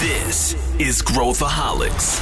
This is Growthaholics.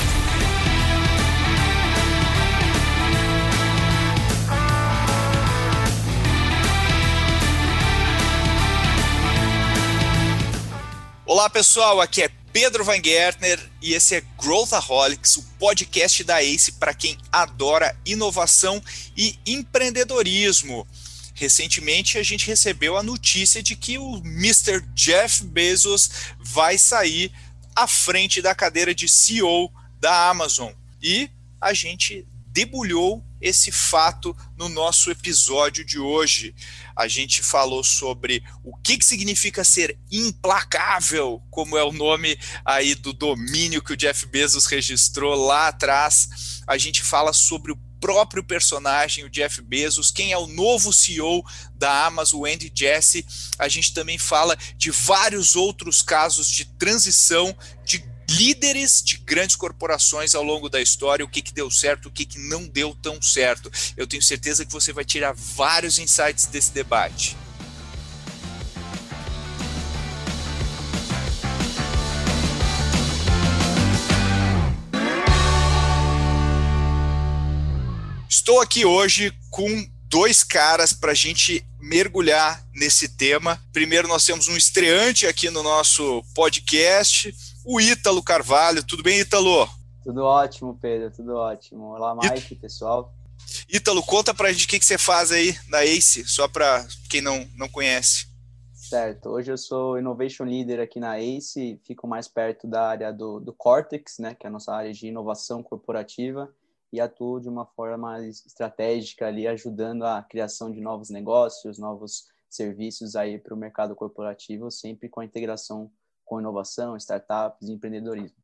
Olá pessoal, aqui é Pedro Van Gertner e esse é Growthaholics, o podcast da ACE para quem adora inovação e empreendedorismo. Recentemente a gente recebeu a notícia de que o Mr. Jeff Bezos vai sair à frente da cadeira de CEO da Amazon. E a gente debulhou esse fato no nosso episódio de hoje. A gente falou sobre o que, que significa ser implacável, como é o nome aí do domínio que o Jeff Bezos registrou lá atrás. A gente fala sobre o próprio personagem, o Jeff Bezos, quem é o novo CEO da Amazon, Andy Jassy. A gente também fala de vários outros casos de transição de líderes de grandes corporações ao longo da história, o que, que deu certo, o que, que não deu tão certo. Eu tenho certeza que você vai tirar vários insights desse debate. Estou aqui hoje com dois caras para a gente mergulhar nesse tema. Primeiro, nós temos um estreante aqui no nosso podcast, o Ítalo Carvalho. Tudo bem, Ítalo? Tudo ótimo, Pedro, tudo ótimo. Olá, Mike, It... pessoal. Ítalo, conta pra gente o que, que você faz aí na ACE, só para quem não, não conhece. Certo, hoje eu sou Innovation Leader aqui na ACE, fico mais perto da área do, do Cortex, né, que é a nossa área de inovação corporativa, e atuo de uma forma mais estratégica ali, ajudando a criação de novos negócios, novos serviços aí para o mercado corporativo, sempre com a integração com inovação, startups e empreendedorismo.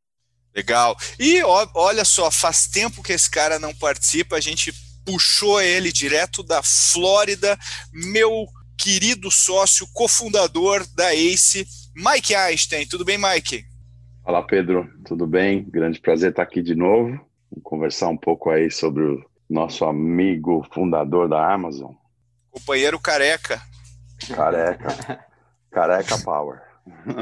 Legal. E ó, olha só, faz tempo que esse cara não participa, a gente puxou ele direto da Flórida, meu querido sócio, cofundador da ACE, Mike Einstein. Tudo bem, Mike? Olá, Pedro. Tudo bem? Grande prazer estar aqui de novo. Vamos conversar um pouco aí sobre o nosso amigo fundador da Amazon. Companheiro careca. Careca. Careca Power.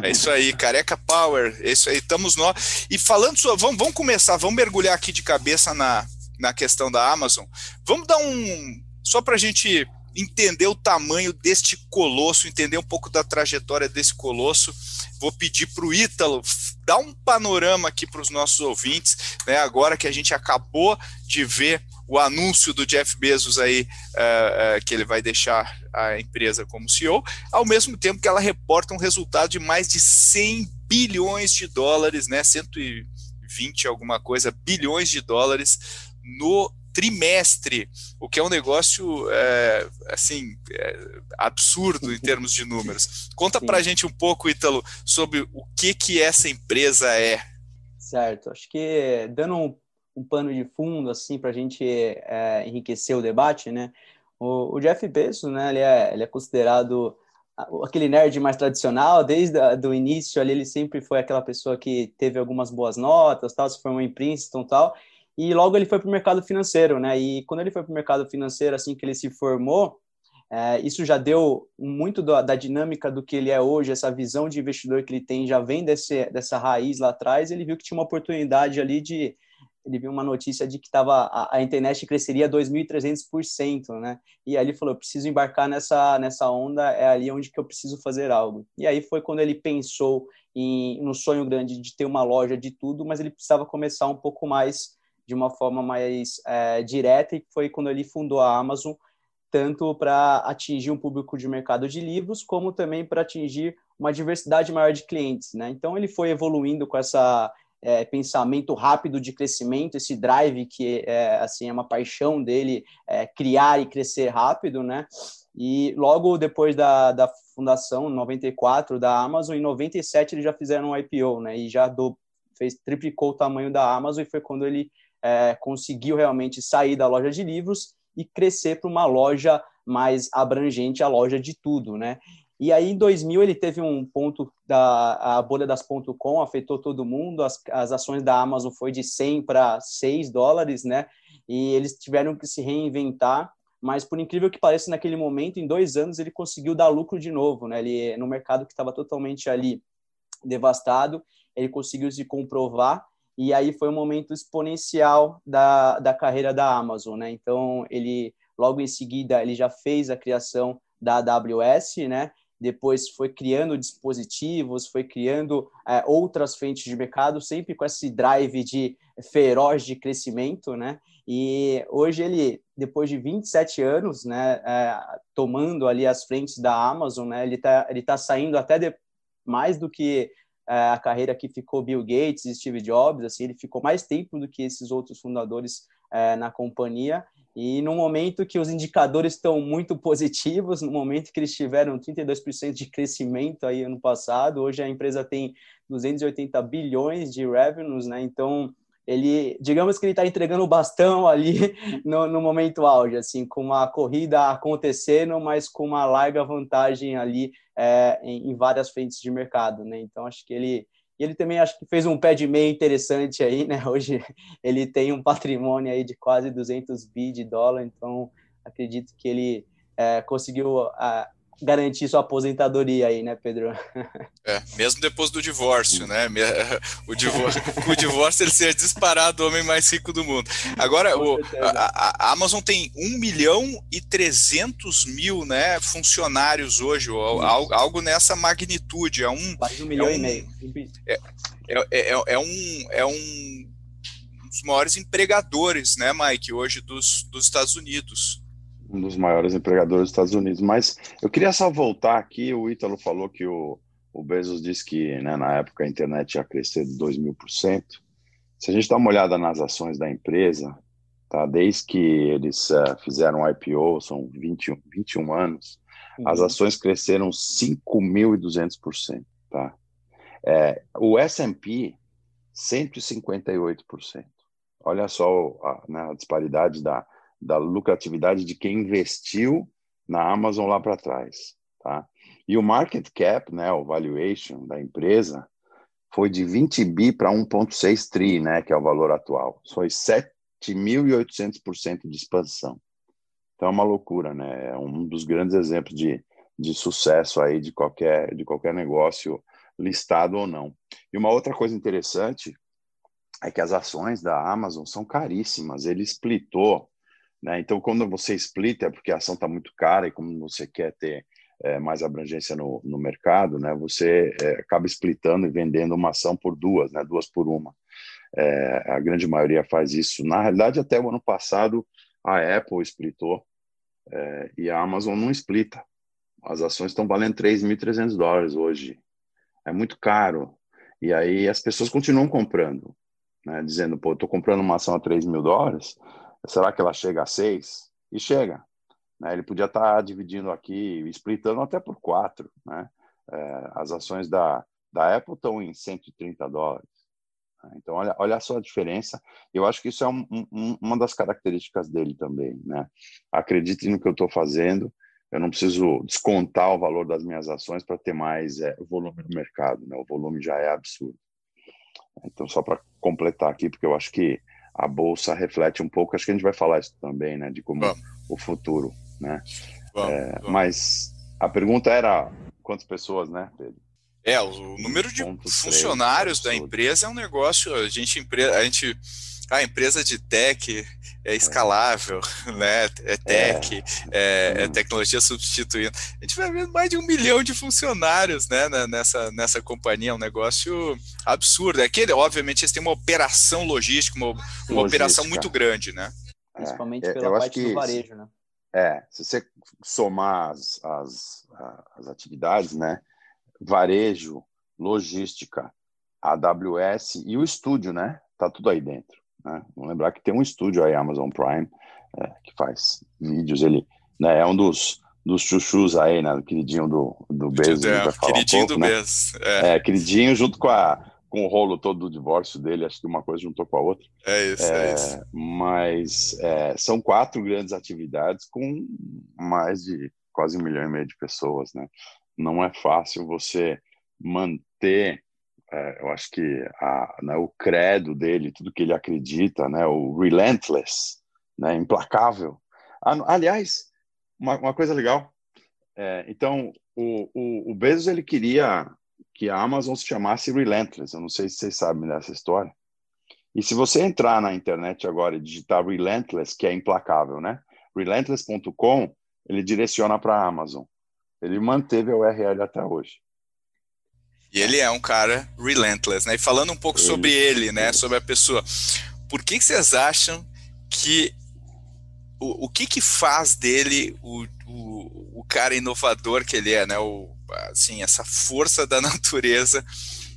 É isso aí, Careca Power. É isso aí, estamos nós. E falando sobre. Vamos, vamos começar, vamos mergulhar aqui de cabeça na, na questão da Amazon. Vamos dar um. Só para a gente entender o tamanho deste colosso, entender um pouco da trajetória desse colosso. Vou pedir para o Ítalo dar um panorama aqui para os nossos ouvintes, né? Agora que a gente acabou de ver o anúncio do Jeff Bezos aí, uh, uh, que ele vai deixar a empresa como CEO, ao mesmo tempo que ela reporta um resultado de mais de 100 bilhões de dólares, né? 120 alguma coisa, bilhões de dólares no trimestre, o que é um negócio é, assim é, absurdo em termos de números. Conta para a gente um pouco, Ítalo, sobre o que que essa empresa é. Certo, acho que dando um, um pano de fundo assim para a gente é, enriquecer o debate, né? O, o, Jeff Bezos, né? Ele é, ele é considerado aquele nerd mais tradicional, desde o início ali ele sempre foi aquela pessoa que teve algumas boas notas, tal, se formou em Princeton, tal, e logo ele foi para o mercado financeiro, né? E quando ele foi para o mercado financeiro, assim que ele se formou, é, isso já deu muito da, da, dinâmica do que ele é hoje, essa visão de investidor que ele tem já vem desse, dessa raiz lá atrás. Ele viu que tinha uma oportunidade ali de. Ele viu uma notícia de que tava, a, a internet cresceria 2.300%, né? E aí ele falou: preciso embarcar nessa, nessa onda, é ali onde que eu preciso fazer algo. E aí foi quando ele pensou em, no sonho grande de ter uma loja de tudo, mas ele precisava começar um pouco mais de uma forma mais é, direta e foi quando ele fundou a Amazon, tanto para atingir um público de mercado de livros, como também para atingir uma diversidade maior de clientes. Né? Então, ele foi evoluindo com essa é, pensamento rápido de crescimento, esse drive que é, assim, é uma paixão dele, é, criar e crescer rápido, né? E logo depois da, da fundação, 94, da Amazon, em 97 eles já fizeram um IPO, né? E já do, fez, triplicou o tamanho da Amazon e foi quando ele é, conseguiu realmente sair da loja de livros e crescer para uma loja mais abrangente, a loja de tudo, né? E aí, em 2000, ele teve um ponto da a bolha das .com, afetou todo mundo, as, as ações da Amazon foi de 100 para 6 dólares, né? E eles tiveram que se reinventar, mas por incrível que pareça, naquele momento, em dois anos, ele conseguiu dar lucro de novo, né? Ele, no mercado que estava totalmente ali devastado, ele conseguiu se comprovar e aí foi um momento exponencial da, da carreira da Amazon, né? Então ele logo em seguida ele já fez a criação da AWS, né? Depois foi criando dispositivos, foi criando é, outras frentes de mercado, sempre com esse drive de feroz de crescimento, né? E hoje ele, depois de 27 anos, né, é, tomando ali as frentes da Amazon, né? Ele está ele tá saindo até de, mais do que a carreira que ficou Bill Gates e Steve Jobs, assim, ele ficou mais tempo do que esses outros fundadores é, na companhia. E no momento que os indicadores estão muito positivos, no momento que eles tiveram 32% de crescimento aí ano passado, hoje a empresa tem 280 bilhões de revenues, né? Então, ele, digamos que ele está entregando o bastão ali no, no, momento auge, assim, com uma corrida acontecendo, mas com uma larga vantagem ali é, em, em, várias frentes de mercado, né? Então acho que ele ele também acho que fez um pé de meia interessante aí, né? Hoje ele tem um patrimônio aí de quase 200 bi de dólar, então acredito que ele é, conseguiu garantir sua aposentadoria aí, né, Pedro? É, mesmo depois do divórcio, né? O divórcio, o divórcio ele ser disparado o homem mais rico do mundo. Agora, o, a, a, Amazon tem 1 milhão e 300 mil né, funcionários hoje, algo, algo nessa magnitude. É um, Quase um milhão é um, e meio. É, é, é, é, um, é um dos maiores empregadores, né, Mike, hoje dos, dos Estados Unidos um dos maiores empregadores dos Estados Unidos. Mas eu queria só voltar aqui, o Ítalo falou que o, o Bezos disse que né, na época a internet ia crescer de 2 mil por cento. Se a gente dá uma olhada nas ações da empresa, tá, desde que eles uh, fizeram o IPO, são 21, 21 anos, uhum. as ações cresceram 5.200%. Tá? É, o S&P, 158%. Olha só a, né, a disparidade da, da lucratividade de quem investiu na Amazon lá para trás, tá? E o market cap, né, o valuation da empresa, foi de 20 bi para 1.6 tri, né, que é o valor atual. Foi 7.800% de expansão. Então é uma loucura, né? É um dos grandes exemplos de, de sucesso aí de qualquer de qualquer negócio listado ou não. E uma outra coisa interessante é que as ações da Amazon são caríssimas. Ele splitou né? Então, quando você splita, é porque a ação está muito cara e como você quer ter é, mais abrangência no, no mercado, né? você é, acaba splitando e vendendo uma ação por duas, né? duas por uma. É, a grande maioria faz isso. Na realidade, até o ano passado, a Apple splitou é, e a Amazon não splita. As ações estão valendo 3.300 dólares hoje. É muito caro. E aí as pessoas continuam comprando, né? dizendo, pô, estou comprando uma ação a 3 mil dólares, Será que ela chega a seis? E chega. Né? Ele podia estar dividindo aqui, splitando até por quatro. Né? É, as ações da, da Apple estão em 130 dólares. Né? Então, olha, olha só a diferença. Eu acho que isso é um, um, uma das características dele também. Né? Acredite no que eu estou fazendo. Eu não preciso descontar o valor das minhas ações para ter mais é, volume no mercado. Né? O volume já é absurdo. Então, só para completar aqui, porque eu acho que a bolsa reflete um pouco. Acho que a gente vai falar isso também, né? De como vamos. o futuro, né? Vamos, é, vamos. Mas a pergunta era quantas pessoas, né, Pedro? É, o número de funcionários 3, da empresa é um negócio. A gente, a gente a empresa de tech é escalável, né? É tech, é, é, é tecnologia substituindo. A gente vai ver mais de um milhão de funcionários, né? Nessa, nessa companhia, um negócio absurdo. É que, obviamente, eles têm uma operação logística, uma, uma operação muito grande, né? É, Principalmente pela parte do varejo, né? É, se você somar as, as, as atividades, né? Varejo, logística, AWS e o estúdio, né? Tá tudo aí dentro. Né? Vamos lembrar que tem um estúdio aí, Amazon Prime, é, que faz vídeos. Ele né, é um dos, dos chuchus aí, né? Queridinho do, do Bezos. É, queridinho um pouco, do né? Bezos. É. é. queridinho junto com, a, com o rolo todo do divórcio dele. Acho que uma coisa juntou com a outra. É isso, é, é isso. Mas é, são quatro grandes atividades com mais de quase um milhão e meio de pessoas, né? Não é fácil você manter é, eu acho que a, né, o credo dele, tudo que ele acredita, né, o relentless, né, implacável. aliás, uma, uma, coisa legal. É, então, o, o, o Bezos ele queria que a Amazon se chamasse Relentless. Eu não sei se vocês sabem dessa história. E se você entrar na internet agora e digitar Relentless, que é implacável, né? Relentless.com, ele direciona para a Amazon. Ele manteve a URL até hoje. E ele é um cara relentless, né? E falando um pouco sobre ele, né? Sobre a pessoa. Por que, que vocês acham que o, o que que faz dele o, o, o cara inovador que ele é, né? O, assim, essa força da natureza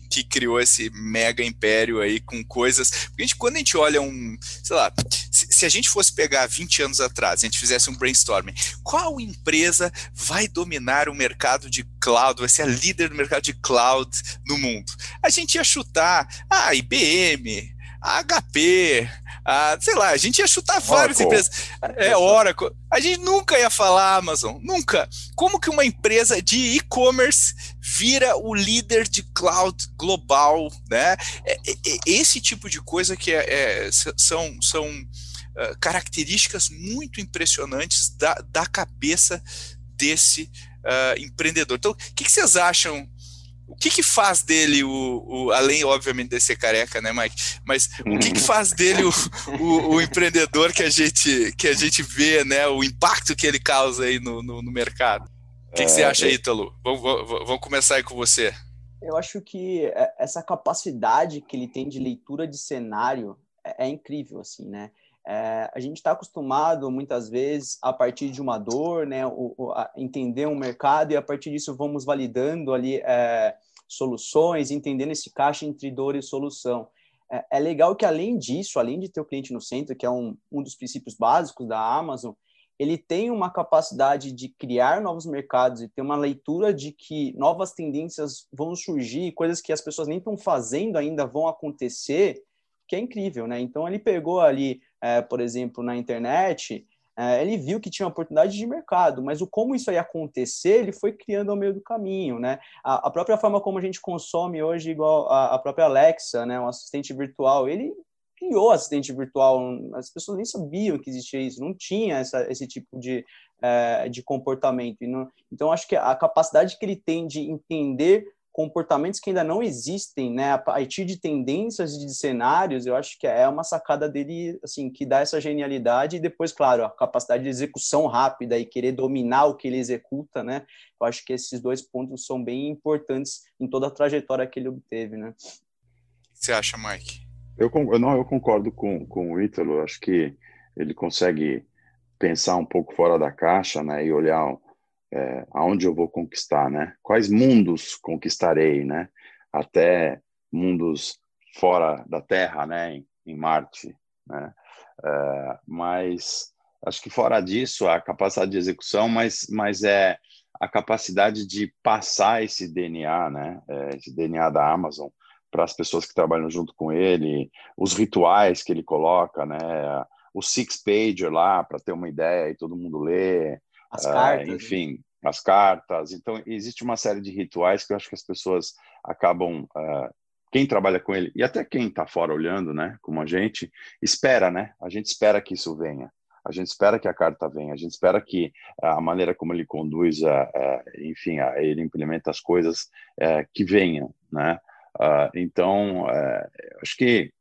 que criou esse mega império aí com coisas. A gente, quando a gente olha um, sei lá, se, se, a gente fosse pegar 20 anos atrás, a gente fizesse um brainstorming, qual empresa vai dominar o mercado de cloud, vai ser a líder do mercado de cloud no mundo? A gente ia chutar a IBM, HP, a, sei lá, a gente ia chutar várias empresas. É, Oracle. A gente nunca ia falar Amazon, nunca. Como que uma empresa de e-commerce vira o líder de cloud global, né? É, é, é esse tipo de coisa que é, é são, são uh, características muito impressionantes da, da cabeça desse uh, empreendedor. Então, o que, que vocês acham o que que faz dele o, o, além obviamente de ser careca, né, Mike? Mas o que que faz dele o, o, o, empreendedor que a gente que a gente vê, né? O impacto que ele causa aí no, no, no mercado. O que, é, que você acha, Ítalo? Vamos, vamos começar aí com você. Eu acho que é, essa capacidade que ele tem de leitura de cenário é, é incrível, assim, né? É, a gente está acostumado muitas vezes a partir de uma dor, né, o, o, entender um mercado e a partir disso vamos validando ali é, soluções, entendendo esse caixa entre dor e solução. É, é, legal que além disso, além de ter o cliente no centro, que é um, um dos princípios básicos da Amazon, ele tem uma capacidade de criar novos mercados e ter uma leitura de que novas tendências vão surgir, coisas que as pessoas nem estão fazendo ainda vão acontecer, que é incrível, né? Então ele pegou ali é, por exemplo, na internet, é, ele viu que tinha oportunidade de mercado, mas o como isso ia acontecer, ele foi criando ao meio do caminho, né? A, a própria forma como a gente consome hoje, igual a, a própria Alexa, né, um assistente virtual, ele criou assistente virtual, as pessoas nem sabiam que existia isso, não tinha essa, esse tipo de, é, de comportamento. Não, então, acho que a capacidade que ele tem de entender comportamentos que ainda não existem, né, a partir de tendências e de cenários, eu acho que é uma sacada dele, assim, que dá essa genialidade e depois, claro, a capacidade de execução rápida e querer dominar o que ele executa, né, eu acho que esses dois pontos são bem importantes em toda a trajetória que ele obteve, né. O que você acha, Mike? Eu, não, eu concordo com, com o Ítalo, acho que ele consegue pensar um pouco fora da caixa, né, e olhar é, aonde eu vou conquistar, né? Quais mundos conquistarei, né? Até mundos fora da Terra, né? Em, em Marte, né? É, mas acho que fora disso a capacidade de execução, mas mas é a capacidade de passar esse DNA, né? É, esse DNA da Amazon para as pessoas que trabalham junto com ele, os rituais que ele coloca, né? O six pager lá para ter uma ideia e todo mundo lê, as ah, cartas. Uh, enfim, as cartas. Então, existe uma série de rituais que eu acho que as pessoas acabam. Uh, quem trabalha com ele, e até quem está fora olhando, né, como a gente, espera, né? A gente espera que isso venha. A gente espera que a carta venha, a gente espera que a maneira como ele conduz, a, a enfim, a, ele implementa as coisas, é, que venham, né? Então, é, acho que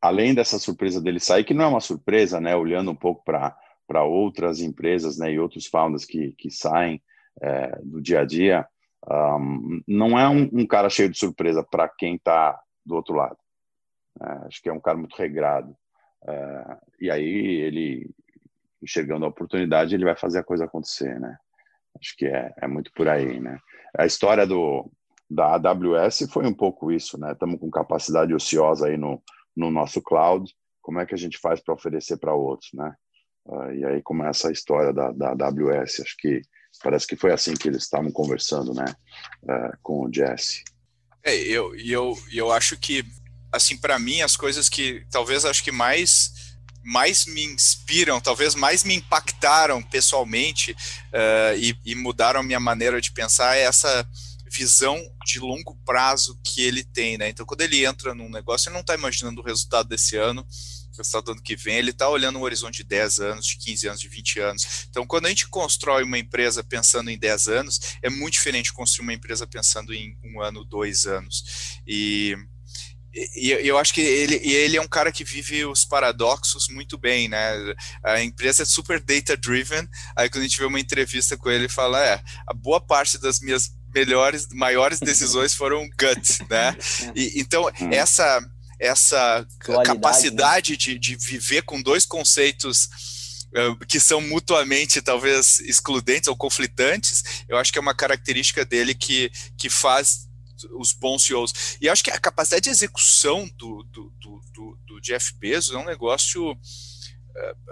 além dessa surpresa dele sair, que não é uma surpresa, né? Olhando um pouco para para outras empresas né, e outros founders que, que saem é, do dia a dia, um, não é um, um, cara cheio de surpresa para quem está do outro lado. É, acho que é um cara muito regrado. É, e aí ele, enxergando a oportunidade, ele vai fazer a coisa acontecer, né? Acho que é, é muito por aí, né? A história do, da AWS foi um pouco isso, né? Estamos com capacidade ociosa aí no, no nosso cloud, como é que a gente faz para oferecer para outros, né? Uh, e aí começa a história da, da AWS. Acho que parece que foi assim que eles estavam conversando, né, uh, com o Jesse. É, eu, eu, eu acho que, assim, para mim, as coisas que talvez acho que mais mais me inspiram, talvez mais me impactaram pessoalmente uh, e, e, mudaram a minha maneira de pensar é essa visão de longo prazo que ele tem, né? Então, quando ele entra num negócio, ele não está imaginando o resultado desse ano, o resultado do ano que vem, ele está olhando um horizonte de 10 anos, de 15 anos, de 20 anos. Então, quando a gente constrói uma empresa pensando em 10 anos, é muito diferente construir uma empresa pensando em um ano, dois anos. E e eu acho que ele, ele é um cara que vive os paradoxos muito bem, né? A empresa é super data driven. Aí quando a gente vê uma entrevista com ele, ele fala: é, a boa parte das minhas melhores, maiores decisões foram gut, né? E, então hum. essa essa Dualidade, capacidade né? de, de viver com dois conceitos que são mutuamente talvez excludentes ou conflitantes, eu acho que é uma característica dele que, que faz os bons CEOs. E acho que a capacidade de execução do, do, do, do, Jeff Bezos é um negócio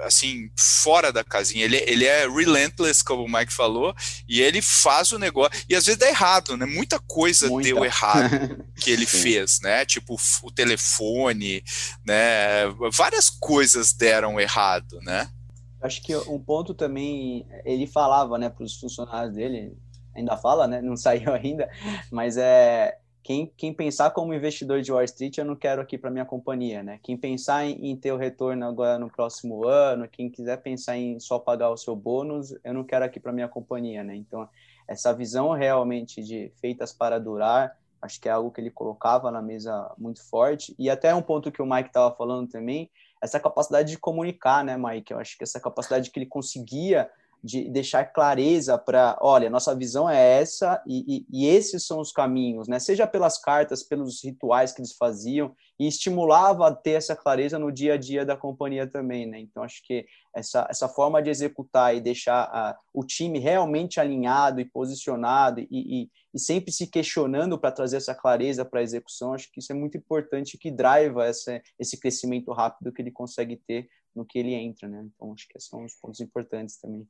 assim, fora da casinha. Ele, ele é relentless, como o Mike falou, e ele faz o negócio. E às vezes dá errado, né? Muita coisa Muita. deu errado que ele fez, né? Tipo o telefone, né? Várias coisas deram errado, né? Acho que um ponto também, ele falava, né, para os funcionários dele, ainda fala, né? Não saiu ainda, mas é quem, quem pensar como investidor de Wall Street, eu não quero aqui para minha companhia, né? Quem pensar em, em, ter o retorno agora no próximo ano, quem quiser pensar em só pagar o seu bônus, eu não quero aqui para minha companhia, né? Então, essa visão realmente de feitas para durar, acho que é algo que ele colocava na mesa muito forte. E até um ponto que o Mike estava falando também, essa capacidade de comunicar, né, Mike? Eu acho que essa capacidade que ele conseguia de deixar clareza para, olha, nossa visão é essa e, e, e, esses são os caminhos, né? Seja pelas cartas, pelos rituais que eles faziam e estimulava a ter essa clareza no dia a dia da companhia também, né? Então acho que essa, essa forma de executar e deixar a, o time realmente alinhado e posicionado e, e, e sempre se questionando para trazer essa clareza para a execução, acho que isso é muito importante que driva essa, esse crescimento rápido que ele consegue ter no que ele entra, né? Então acho que esses são os pontos importantes também.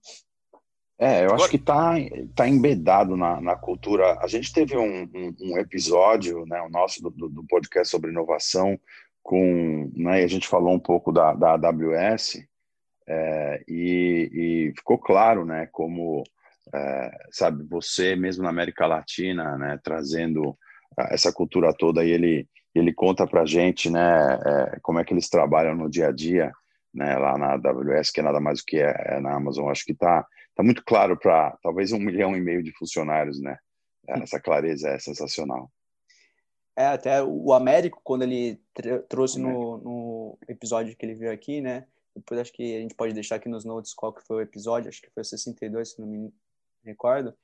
É, eu acho que está tá embedado na, na cultura. A gente teve um, um, um episódio, né, o nosso do, do, podcast sobre inovação, com, né, a gente falou um pouco da, da AWS é, e, e, ficou claro, né, como, é, sabe, você mesmo na América Latina, né, trazendo essa cultura toda, e ele, ele conta para gente, né, é, como é que eles trabalham no dia a dia, né, lá na AWS, que é nada mais do que é, é na Amazon, acho que está tá muito claro para talvez um milhão e meio de funcionários, né? Essa clareza é sensacional. É, até o Américo, quando ele trouxe no, no, episódio que ele viu aqui, né? Depois acho que a gente pode deixar aqui nos notes qual que foi o episódio, acho que foi o 62, se não me recordo.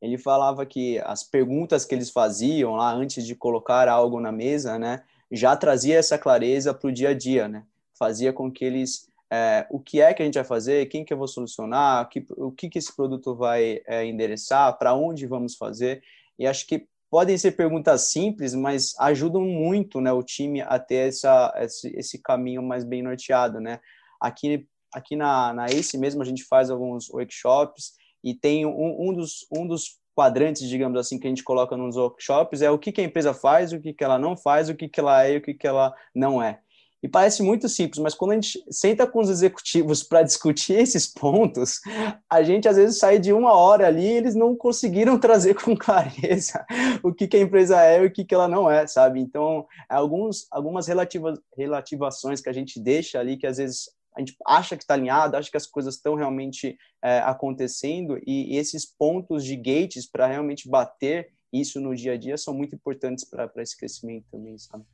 Ele falava que as perguntas que eles faziam lá antes de colocar algo na mesa, né? Já trazia essa clareza para o dia a dia, né? Fazia com que eles é, o que é que a gente vai fazer, quem que eu vou solucionar, que, o que que esse produto vai é, endereçar, para onde vamos fazer. E acho que podem ser perguntas simples, mas ajudam muito né, o time a ter essa, esse, esse caminho mais bem norteado. Né? Aqui, aqui na, na ACE mesmo a gente faz alguns workshops e tem um, um, dos, um dos quadrantes, digamos assim, que a gente coloca nos workshops é o que, que a empresa faz, o que, que ela não faz, o que, que ela é e o que, que ela não é. E parece muito simples, mas quando a gente senta com os executivos para discutir esses pontos, a gente às vezes sai de uma hora ali e eles não conseguiram trazer com clareza o que, que a empresa é e o que, que ela não é, sabe? Então, alguns, algumas relativa, relativações que a gente deixa ali, que às vezes a gente acha que está alinhado, acha que as coisas estão realmente é, acontecendo, e, e esses pontos de gates para realmente bater isso no dia a dia são muito importantes para esse crescimento também, sabe?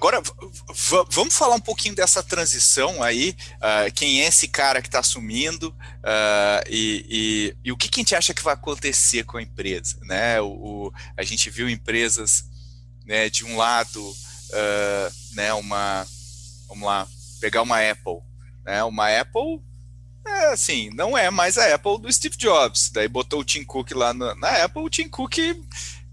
Agora, vamos falar um pouquinho dessa transição aí, uh, quem é esse cara que está assumindo uh, e, e, e, o que, que, a gente acha que vai acontecer com a empresa, né? O, o a gente viu empresas, né, de um lado, uh, né, uma, vamos lá, pegar uma Apple, né? Uma Apple, é, assim, não é mais a Apple do Steve Jobs, daí botou o Tim Cook lá na, na Apple, o Tim Cook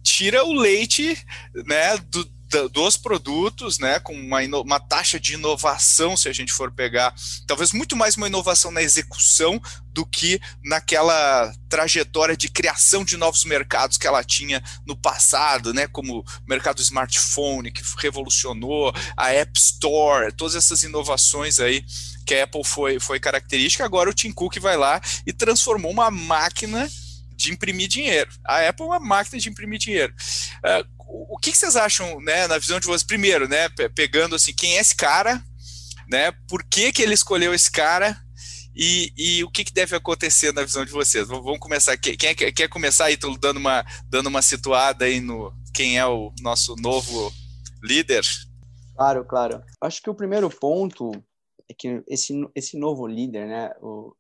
tira o leite, né, do, dos produtos, né, com uma, uma taxa de inovação, se a gente for pegar, talvez muito mais uma inovação na execução do que naquela trajetória de criação de novos mercados que ela tinha no passado, né, como o mercado do smartphone, que revolucionou, a App Store, todas essas inovações aí que a Apple foi, foi característica, agora o Tim Cook vai lá e transformou uma máquina de imprimir dinheiro. A Apple é uma máquina de imprimir dinheiro. Uh, o que, vocês acham, né, na visão de vocês? Primeiro, né, pegando assim, quem é esse cara, né? Por que, que ele escolheu esse cara? E, e o que, que, deve acontecer na visão de vocês? Vamos começar. Quem é, quer começar aí, dando uma, dando uma situada aí no quem é o nosso novo líder? Claro, claro. Acho que o primeiro ponto é que esse, esse novo líder, né, o,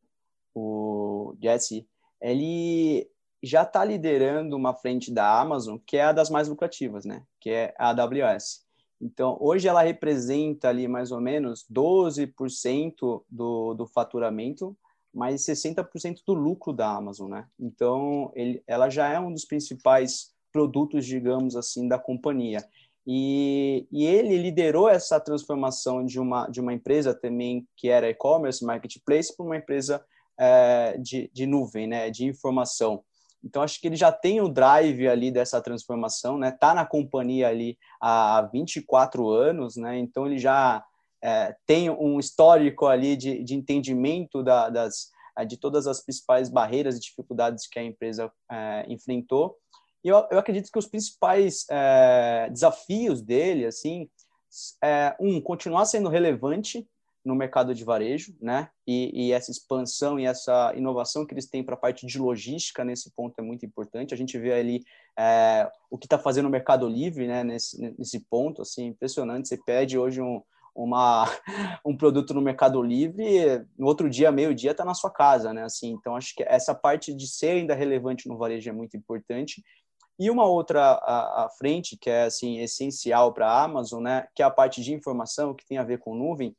o Jesse, ele já está liderando uma frente da Amazon que é a das mais lucrativas, né, que é a AWS. Então, hoje ela representa ali mais ou menos 12% do, do faturamento, mais 60% do lucro da Amazon, né? Então, ele, ela já é um dos principais produtos, digamos assim, da companhia. E, e ele liderou essa transformação de uma, de uma empresa também que era e-commerce, marketplace, para uma empresa é, de, de nuvem, né, de informação. Então, acho que ele já tem o drive ali dessa transformação, né? Tá na companhia ali há 24 anos, né? Então, ele já é, tem um histórico ali de, de entendimento da, das, é, de todas as principais barreiras e dificuldades que a empresa é, enfrentou. E eu, eu, acredito que os principais é, desafios dele, assim, é, um, continuar sendo relevante no mercado de varejo, né? E, e essa expansão e essa inovação que eles têm para a parte de logística nesse ponto é muito importante. A gente vê ali é, o que está fazendo o Mercado Livre, né? Nesse, nesse ponto, assim, impressionante. Você pede hoje um, uma, um produto no Mercado Livre, no outro dia, meio dia, está na sua casa, né? Assim, então acho que essa parte de ser ainda relevante no varejo é muito importante. E uma outra à, à frente que é assim essencial para a Amazon, né? Que é a parte de informação que tem a ver com nuvem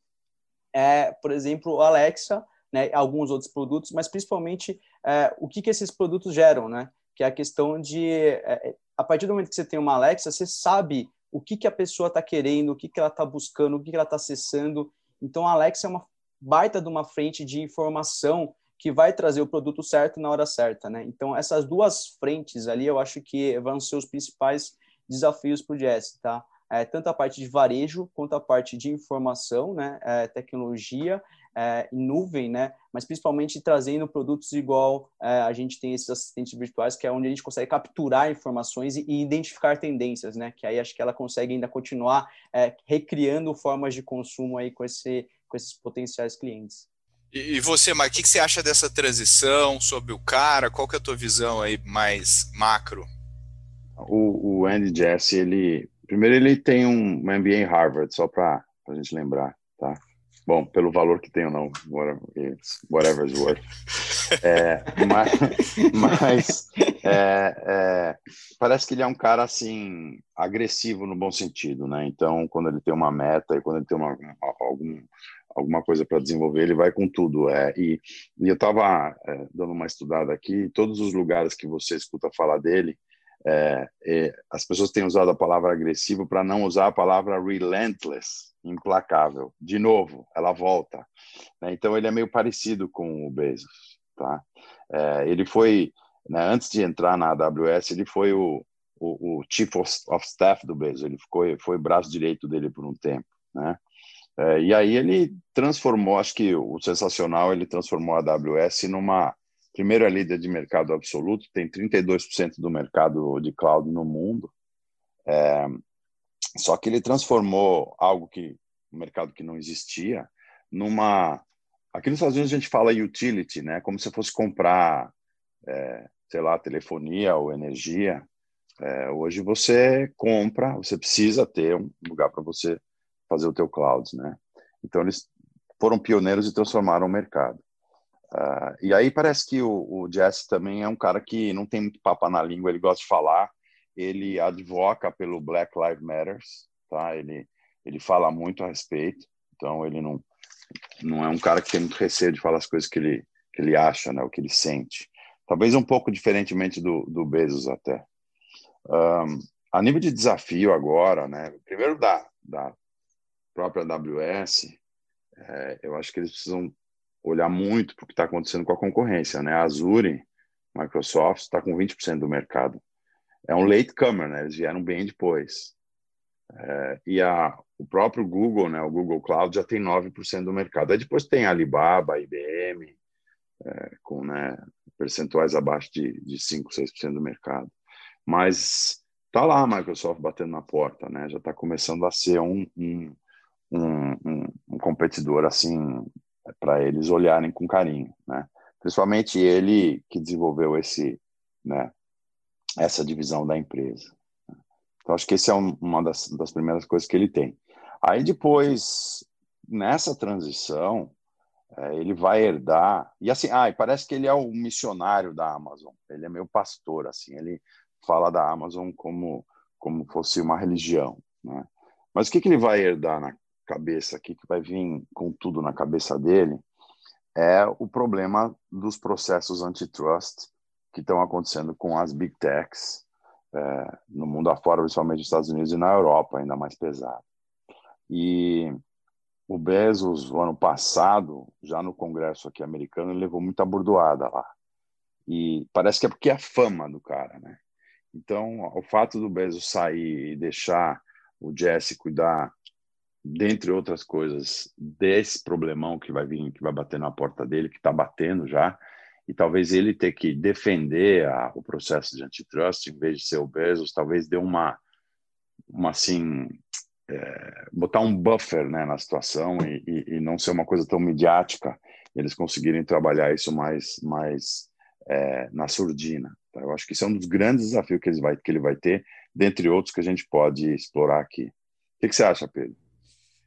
é, por exemplo, Alexa, né, alguns outros produtos, mas principalmente é, o que, que esses produtos geram, né? Que é a questão de, é, a partir do momento que você tem uma Alexa, você sabe o que, que a pessoa está querendo, o que, que ela está buscando, o que, que ela está acessando. Então, a Alexa é uma baita de uma frente de informação que vai trazer o produto certo na hora certa, né? Então, essas duas frentes ali, eu acho que vão ser os principais desafios para o Jess, tá? É, tanto a parte de varejo quanto a parte de informação, né, é, tecnologia, é, nuvem, né, mas principalmente trazendo produtos igual é, a gente tem esses assistentes virtuais, que é onde a gente consegue capturar informações e, e identificar tendências, né, que aí acho que ela consegue ainda continuar é, recriando formas de consumo aí com, esse, com esses potenciais clientes. E você, Mar, o que, que você acha dessa transição sobre o cara? Qual que é a tua visão aí mais macro? O, o Andy Jesse, ele Primeiro, ele tem um MBA em Harvard, só para a gente lembrar, tá? Bom, pelo valor que tem ou não, whatever it's worth. É, mas, mas é, é, parece que ele é um cara assim agressivo no bom sentido, né? Então, quando ele tem uma meta e quando ele tem uma, algum, alguma coisa para desenvolver, ele vai com tudo. É, e, e eu estava é, dando uma estudada aqui, todos os lugares que você escuta falar dele, é, é, as pessoas têm usado a palavra agressivo para não usar a palavra relentless, implacável. De novo, ela volta. Né? Então ele é meio parecido com o Bezos, tá? É, ele foi, né, antes de entrar na AWS, ele foi o, o, o chief of, staff do Bezos. Ele ficou, foi braço direito dele por um tempo, né? É, e aí ele transformou, acho que o sensacional, ele transformou a AWS numa Primeiro é líder de mercado absoluto, tem 32% do mercado de cloud no mundo. É, só que ele transformou algo que um mercado que não existia numa aqui nos Estados Unidos a gente fala utility, né? Como se fosse comprar, é, sei lá, telefonia ou energia. É, hoje você compra, você precisa ter um lugar para você fazer o teu cloud, né? Então eles foram pioneiros e transformaram o mercado. Uh, e aí parece que o, o Jesse também é um cara que não tem muito papo na língua, ele gosta de falar, ele advoca pelo Black Lives Matter, tá? Ele ele fala muito a respeito, então ele não não é um cara que tem muito receio de falar as coisas que ele que ele acha, né? O que ele sente. Talvez um pouco diferentemente do, do Bezos até. Um, a nível de desafio agora, né? Primeiro da da própria AWS, é, eu acho que eles precisam olhar muito para o que está acontecendo com a concorrência. Né? A Azure, Microsoft, está com 20% do mercado. É um latecomer, né? eles vieram bem depois. É, e a, o próprio Google, né, o Google Cloud, já tem 9% do mercado. Aí depois tem a Alibaba, IBM, é, com né, percentuais abaixo de, de 5, 6% do mercado. Mas tá lá a Microsoft batendo na porta, né? Já está começando a ser um, um, um, um competidor assim para eles olharem com carinho, né? Principalmente ele que desenvolveu esse, né? Essa divisão da empresa. Então acho que esse é um, uma das, das primeiras coisas que ele tem. Aí depois nessa transição é, ele vai herdar e assim, e parece que ele é o missionário da Amazon. Ele é meu pastor, assim. Ele fala da Amazon como como fosse uma religião, né? Mas o que, que ele vai herdar na cabeça, o que, vai vir com tudo na cabeça dele, é o problema dos processos antitrust que estão acontecendo com as big techs é, no mundo afora, principalmente nos Estados Unidos e na Europa, ainda mais pesado. E o Bezos, no ano passado, já no Congresso aqui americano, ele levou muita burdoada lá. E parece que é porque é a fama do cara, né? Então, o fato do Bezos sair e deixar o Jesse cuidar, dentre outras coisas, desse problemão que vai vir, que vai bater na porta dele, que está batendo já, e talvez ele ter que defender a, o processo de antitrust em vez de ser o Bezos, talvez dê uma, uma assim, é, botar um buffer né, na situação e, e, e, não ser uma coisa tão midiática, eles conseguirem trabalhar isso mais, mais é, na surdina. Tá? Eu acho que isso é um dos grandes desafios que ele vai, que ele vai ter, dentre outros que a gente pode explorar aqui. O que, que você acha, Pedro?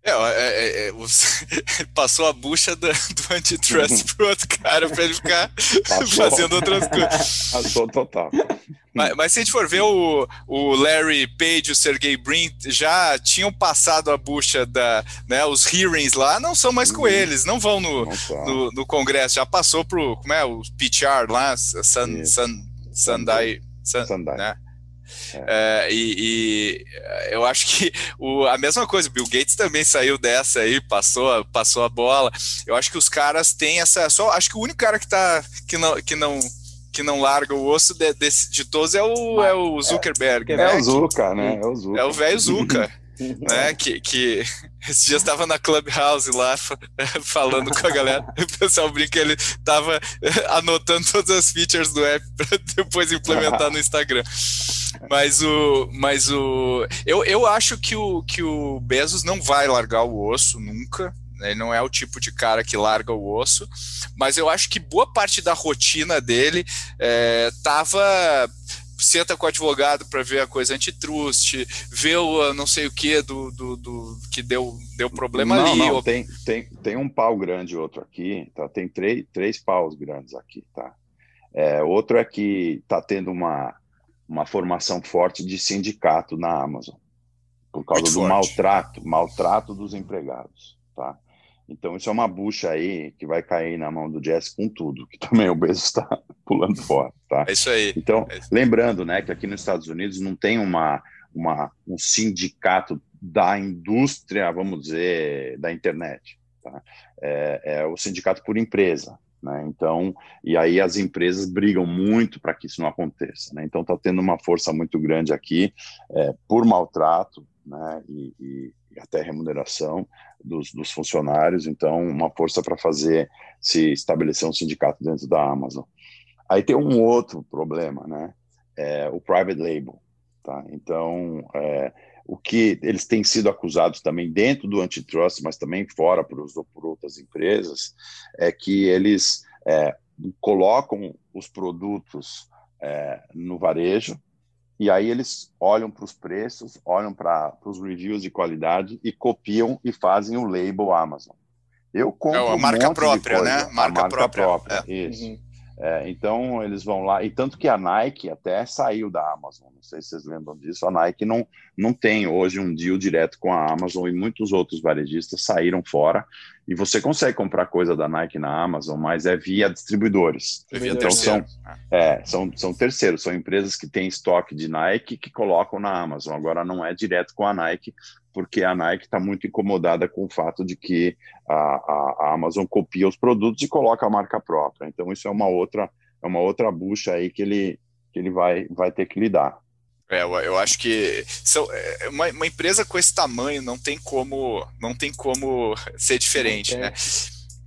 É, é, é, você passou a bucha do, do antitrust pro outro cara para ele ficar passou. fazendo outras coisas. Passou total. Mas, mas, se a gente for ver o, o Larry Page e o Sergey Brin já tinham passado a bucha da, né, os hearings lá, não são mais com uhum. eles, não vão no, não no, no, Congresso, já passou pro, como é, o PR lá, San, Sandai. Né? É. É, e, e, eu acho que o, a mesma coisa, o Bill Gates também saiu dessa aí, passou, passou a bola. Eu acho que os caras têm essa. Só, acho que o único cara que, tá, que, não, que, não, que não larga o osso de, de, de todos é o, é o Zuckerberg. É, né? é o Zuka, né? É o Zuka. É o velho Zuka. Né? Que, que esses dias estava na Clubhouse lá falando com a galera. O pessoal brinca ele estava anotando todas as features do app para depois implementar no Instagram. Mas o, mas o, eu, eu acho que o, que o Bezos não vai largar o osso nunca. Ele não é o tipo de cara que larga o osso, mas eu acho que boa parte da rotina dele estava é, senta com o advogado para ver a coisa antitrust, vê o não sei o que do, do, do, que deu, deu problema não, ali. Não, ou... tem, tem, tem um pau grande outro aqui, tá? Tem três, três paus grandes aqui, tá? É, outro é que está tendo uma, uma formação forte de sindicato na Amazon, por causa Muito do forte. maltrato, maltrato dos empregados, tá? Então, isso é uma bucha aí que vai cair na mão do Jess com tudo, que também o Bezos está pulando fora, tá? É isso aí. Então, é isso. lembrando, né, que aqui nos Estados Unidos não tem uma, uma, um sindicato da indústria, vamos dizer, da internet, tá? É, é o sindicato por empresa, né? Então, e aí as empresas brigam muito para que isso não aconteça. Né? Então, está tendo uma força muito grande aqui é, por maltrato né? e, e até remuneração dos, dos funcionários, então uma força para fazer se estabelecer um sindicato dentro da Amazon. Aí tem um outro problema, né? É o private label, tá? Então, é, o que eles têm sido acusados também dentro do antitrust, mas também fora por, por outras empresas, é que eles é, colocam os produtos é, no varejo e aí eles olham para os preços, olham para os reviews de qualidade e copiam e fazem o label Amazon. Eu compro é, a marca um própria, né? Marca, marca própria. própria é. Isso. Uhum. É, então eles vão lá, e tanto que a Nike até saiu da Amazon, não sei se vocês lembram disso, a Nike não, não tem hoje um deal direto com a Amazon e muitos outros varejistas saíram fora, e você consegue comprar coisa da Nike na Amazon, mas é via distribuidores. É via então são, é, são, são terceiros, são empresas que têm estoque de Nike que colocam na Amazon, agora não é direto com a Nike, porque a Nike está muito incomodada com o fato de que a, a, a, Amazon copia os produtos e coloca a marca própria. Então isso é uma outra é uma outra bucha aí que ele que ele vai vai ter que lidar. É, eu acho que são, é, uma, uma, empresa com esse tamanho não tem como não tem como ser diferente, né?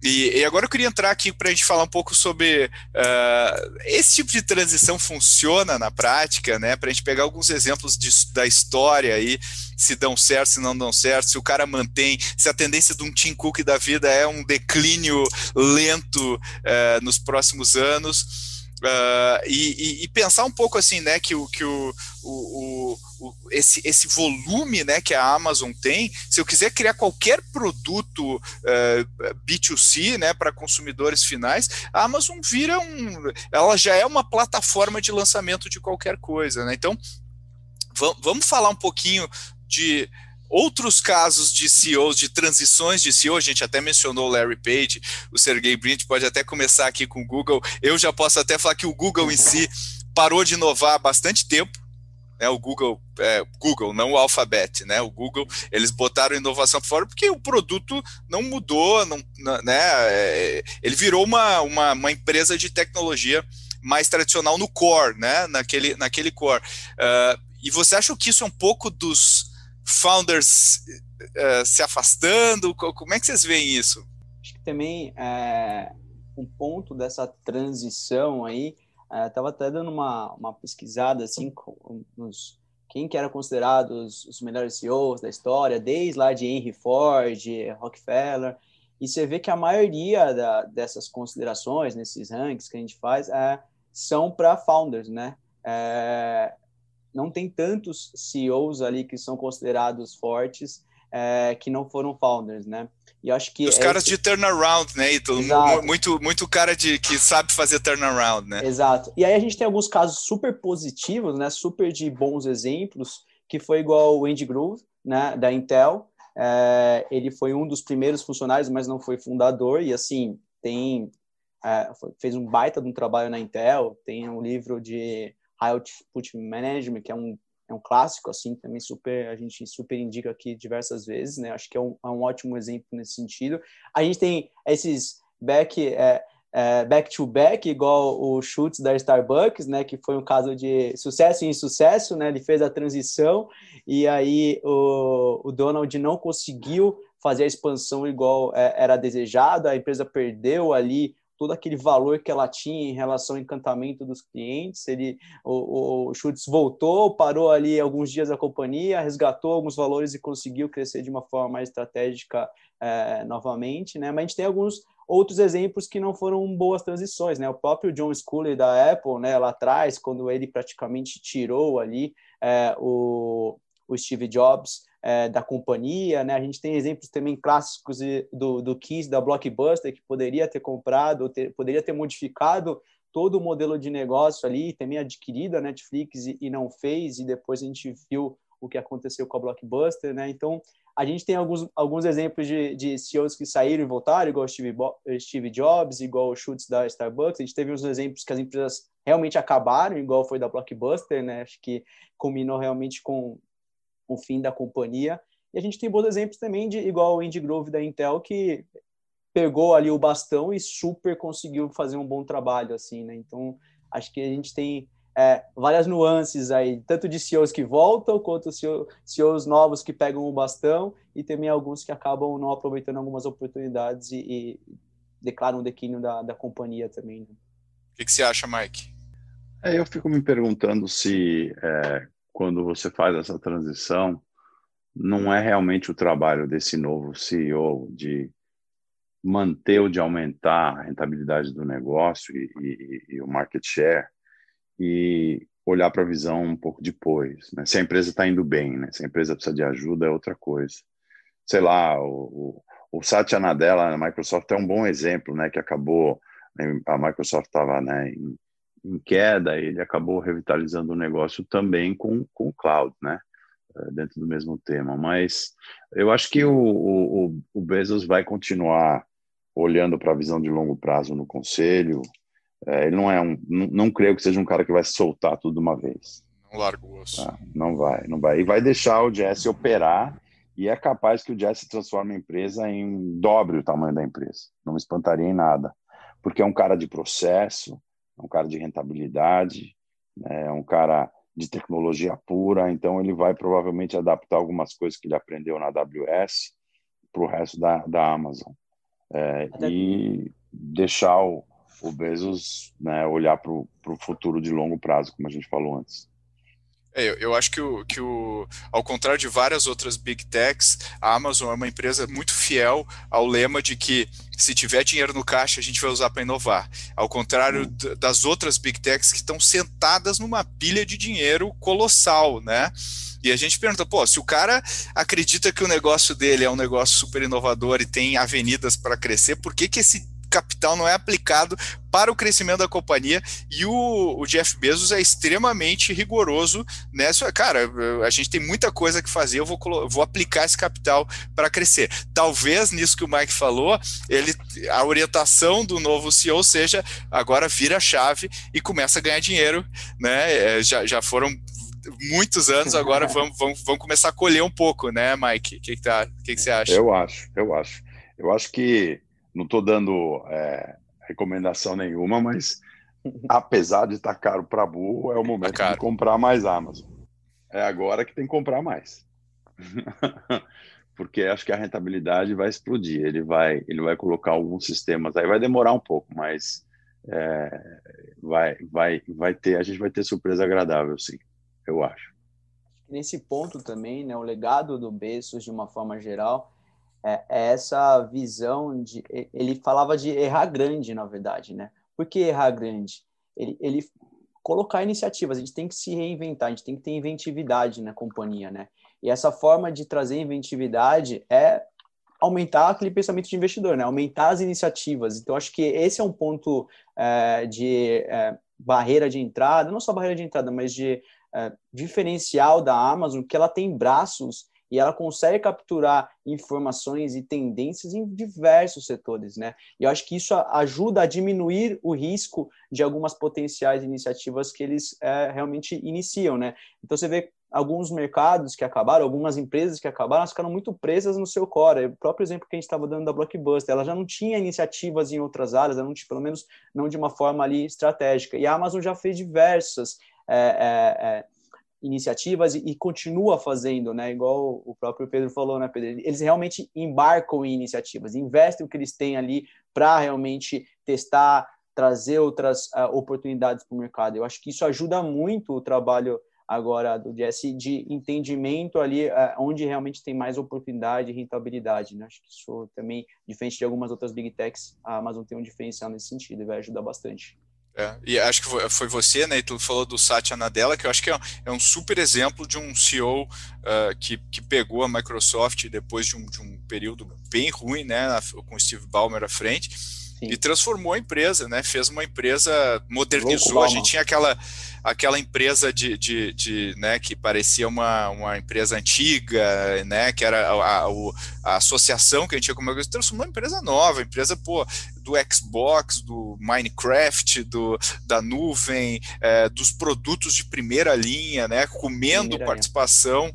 E, e, agora eu queria entrar aqui para a gente falar um pouco sobre uh, esse tipo de transição funciona na prática, né? Para a gente pegar alguns exemplos de, da história aí, se dão certo, se não dão certo, se o cara mantém, se a tendência de um Tim Cook da vida é um declínio lento uh, nos próximos anos. Uh, e, e, pensar um pouco assim, né, que o, que o, o, o, esse, esse volume né, que a Amazon tem, se eu quiser criar qualquer produto uh, ah, B2C né, para consumidores finais, a Amazon vira um. Ela já é uma plataforma de lançamento de qualquer coisa. Né? Então, vamos falar um pouquinho de outros casos de CEOs, de transições de CEO, a gente até mencionou o Larry Page, o Sergey Brin, pode até começar aqui com o Google. Eu já posso até falar que o Google em si parou de inovar há bastante tempo. Né, o Google, é, Google, não o Alphabet, né? O Google, eles botaram inovação fora porque o produto não mudou, não, né? É, ele virou uma, uma, uma, empresa de tecnologia mais tradicional no core, né? Naquele, naquele core. Uh, e você acha que isso é um pouco dos founders uh, se afastando? Como é que vocês veem isso? Acho que também é, um ponto dessa transição aí, estava é, até dando uma, uma pesquisada assim nos quem que era considerado os, os, melhores CEOs da história, desde lá de Henry Ford, Rockefeller, e você vê que a maioria da, dessas considerações, nesses rankings que a gente faz, é, são para founders, né? É, não tem tantos CEOs ali que são considerados fortes é, que não foram founders, né? E acho que os caras esse... de turnaround, né? Ito? Muito, muito cara de que sabe fazer turnaround, né? Exato. E aí a gente tem alguns casos super positivos, né? Super de bons exemplos, que foi igual o Andy Grove, né? Da Intel. É, ele foi um dos primeiros funcionários, mas não foi fundador. E assim tem é, fez um baita de um trabalho na Intel. Tem um livro de Output Management, que é um, é um clássico, assim, também super, a gente super indica aqui diversas vezes, né? Acho que é um, é um ótimo exemplo nesse sentido. A gente tem esses back, é, é, back to back, igual o Schultz da Starbucks, né? Que foi um caso de sucesso e insucesso, né? Ele fez a transição e aí o, o Donald não conseguiu fazer a expansão igual é, era desejado, a empresa perdeu ali todo aquele valor que ela tinha em relação ao encantamento dos clientes. Ele, o, o Schultz voltou, parou ali alguns dias a companhia, resgatou alguns valores e conseguiu crescer de uma forma mais estratégica é, novamente, né? Mas a gente tem alguns outros exemplos que não foram boas transições, né? O próprio John Sculley da Apple, né, lá atrás, quando ele praticamente tirou ali é, o, o Steve Jobs é, da companhia, né? A gente tem exemplos também clássicos do, do Kiss, da Blockbuster, que poderia ter comprado, ter, poderia ter modificado todo o modelo de negócio ali, também adquirido a Netflix e, e, não fez, e depois a gente viu o que aconteceu com a Blockbuster, né? Então, a gente tem alguns, alguns exemplos de, de CEOs que saíram e voltaram, igual Steve, Bo Steve Jobs, igual o Schultz da Starbucks. A gente teve uns exemplos que as empresas realmente acabaram, igual foi da Blockbuster, né? Acho que combinou realmente com o fim da companhia. E a gente tem bons exemplos também de igual o Andy Grove da Intel que pegou ali o bastão e super conseguiu fazer um bom trabalho assim, né? Então acho que a gente tem é, várias nuances aí, tanto de CEOs que voltam, quanto CEOs novos que pegam o bastão, e também alguns que acabam não aproveitando algumas oportunidades e, e declaram o declínio da, da companhia também. Né? O que, que, você acha, Mike? É, eu fico me perguntando se é, quando você faz essa transição, não é realmente o trabalho desse novo CEO de manter ou de aumentar a rentabilidade do negócio e, e, e o market share e olhar para a visão um pouco depois. Né? Se a empresa está indo bem, né? se a empresa precisa de ajuda, é outra coisa. Sei lá, o, o, o Satya Nadella na Microsoft é um bom exemplo, né? que acabou, a Microsoft estava né, em em queda, ele acabou revitalizando o negócio também com, com o cloud, né? Eh, dentro do mesmo tema. Mas eu acho que o, o, o Bezos vai continuar olhando para a visão de longo prazo no conselho. É, ele não é um, não, não, creio que seja um cara que vai soltar tudo de uma vez. Não larga o osso. Ah, não vai, não vai. E vai deixar o Jesse operar e é capaz que o Jesse transforme a empresa em dobre o tamanho da empresa. Não me espantaria em nada, porque é um cara de processo, é um cara de rentabilidade, né? é um cara de tecnologia pura, então ele vai provavelmente adaptar algumas coisas que ele aprendeu na AWS para o resto da, da Amazon. é, e deixar o, o Bezos né, olhar para o futuro de longo prazo, como a gente falou antes. É, eu, eu acho que, o, que o, ao contrário de várias outras big techs, a Amazon é uma empresa muito fiel ao lema de que se tiver dinheiro no caixa, a gente vai usar para inovar. Ao contrário hum. das outras big techs que estão sentadas numa pilha de dinheiro colossal, né? E a gente pergunta, pô, se o cara acredita que o negócio dele é um negócio super inovador e tem avenidas para crescer, por que, que esse capital não é aplicado para o crescimento da companhia e o, o, Jeff Bezos é extremamente rigoroso nessa. Cara, a gente tem muita coisa que fazer, eu vou, vou aplicar esse capital para crescer. Talvez nisso que o Mike falou, ele, a orientação do novo CEO seja agora vira a chave e começa a ganhar dinheiro, né? É, já, já foram muitos anos, agora vamos, vamos, vamos começar a colher um pouco, né, Mike? O que, que, tá, que, que você acha? Eu acho, eu acho. Eu acho que não estou dando é, recomendação nenhuma, mas apesar de estar tá caro para burro, é o tá momento tá de comprar mais Amazon. É agora que tem que comprar mais. Porque acho que a rentabilidade vai explodir. Ele vai, ele vai colocar alguns sistemas aí, vai demorar um pouco, mas é, vai, vai, vai ter, a gente vai ter surpresa agradável, sim, eu acho. Nesse ponto também, né, o legado do Bezos, de uma forma geral, é, é essa visão de. Ele falava de errar grande, na verdade, né? Por que errar grande? Ele, ele colocar iniciativas, a gente tem que se reinventar, a gente tem que ter inventividade na companhia, né? E essa forma de trazer inventividade é aumentar aquele pensamento de investidor, né? Aumentar as iniciativas. Então, acho que esse é um ponto é, de é, barreira de entrada, não só barreira de entrada, mas de é, diferencial da Amazon, que ela tem braços e ela consegue capturar informações e tendências em diversos setores, né? E eu acho que isso ajuda a diminuir o risco de algumas potenciais iniciativas que eles é, realmente iniciam, né? Então você vê alguns mercados que acabaram, algumas empresas que acabaram, ficaram muito presas no seu core. O próprio exemplo que a gente estava dando da Blockbuster, ela já não tinha iniciativas em outras áreas, não tinha, pelo menos não de uma forma ali estratégica. E a Amazon já fez diversas é, é, é iniciativas e, e, continua fazendo, né? Igual o próprio Pedro falou, né, Pedro? Eles realmente embarcam em iniciativas, investem o que eles têm ali para realmente testar, trazer outras uh, oportunidades para o mercado. Eu acho que isso ajuda muito o trabalho agora do Jesse de entendimento ali uh, onde realmente tem mais oportunidade e rentabilidade. Né? Acho que isso também, diferente de algumas outras big techs, a Amazon tem um diferencial nesse sentido e vai ajudar bastante. É, e acho que foi você, né? E tu falou do Satya Nadella, que eu acho que é, é um super exemplo de um CEO uh, que, que pegou a Microsoft depois de um, de um período bem ruim, né? Com o Steve Ballmer à frente Sim. e transformou a empresa, né? Fez uma empresa, modernizou. Louco, a gente tinha aquela aquela empresa de, de, de, né, que parecia uma, uma empresa antiga, né, que era a, a, a associação que a gente tinha com coisa, transformou uma empresa nova, empresa, pô, do Xbox, do Minecraft, do, da nuvem, é, dos produtos de primeira linha, né, comendo primeira participação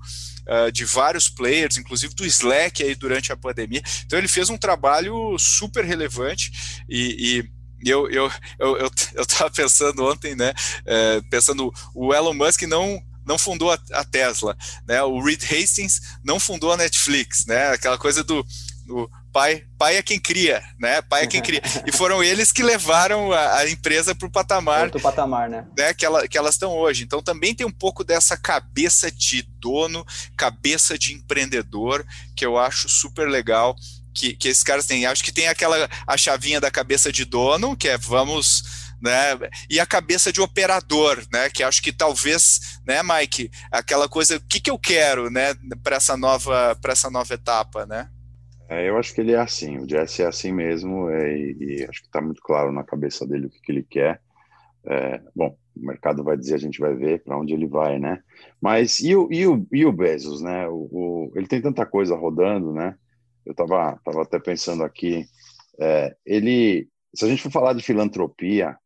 uh, de vários players, inclusive do Slack aí durante a pandemia. Então ele fez um trabalho super relevante e, e eu, eu, eu, eu, eu tava pensando ontem, né? É, pensando, o Elon Musk não não fundou a, a, Tesla, né? O Reed Hastings não fundou a Netflix, né? Aquela coisa do, do pai, pai é quem cria, né? Pai é quem cria. E foram eles que levaram a, a empresa para o patamar, Outro patamar, né? né? Que, ela, que elas estão hoje. Então também tem um pouco dessa cabeça de dono, cabeça de empreendedor, que eu acho super legal que, que esses caras têm. Acho que tem aquela a chavinha da cabeça de dono, que é vamos né? E a cabeça de operador, né? Que acho que talvez, né, Mike, aquela coisa, o que, que eu quero, né, para essa nova para essa nova etapa, né? É, eu acho que ele é assim, o Jesse é assim mesmo, é, e, e, acho que está muito claro na cabeça dele o que, que ele quer. É, bom, o mercado vai dizer, a gente vai ver para onde ele vai, né? Mas e o, e o, e o Bezos, né? O, o, ele tem tanta coisa rodando, né? Eu estava tava até pensando aqui, é, ele, se a gente for falar de filantropia,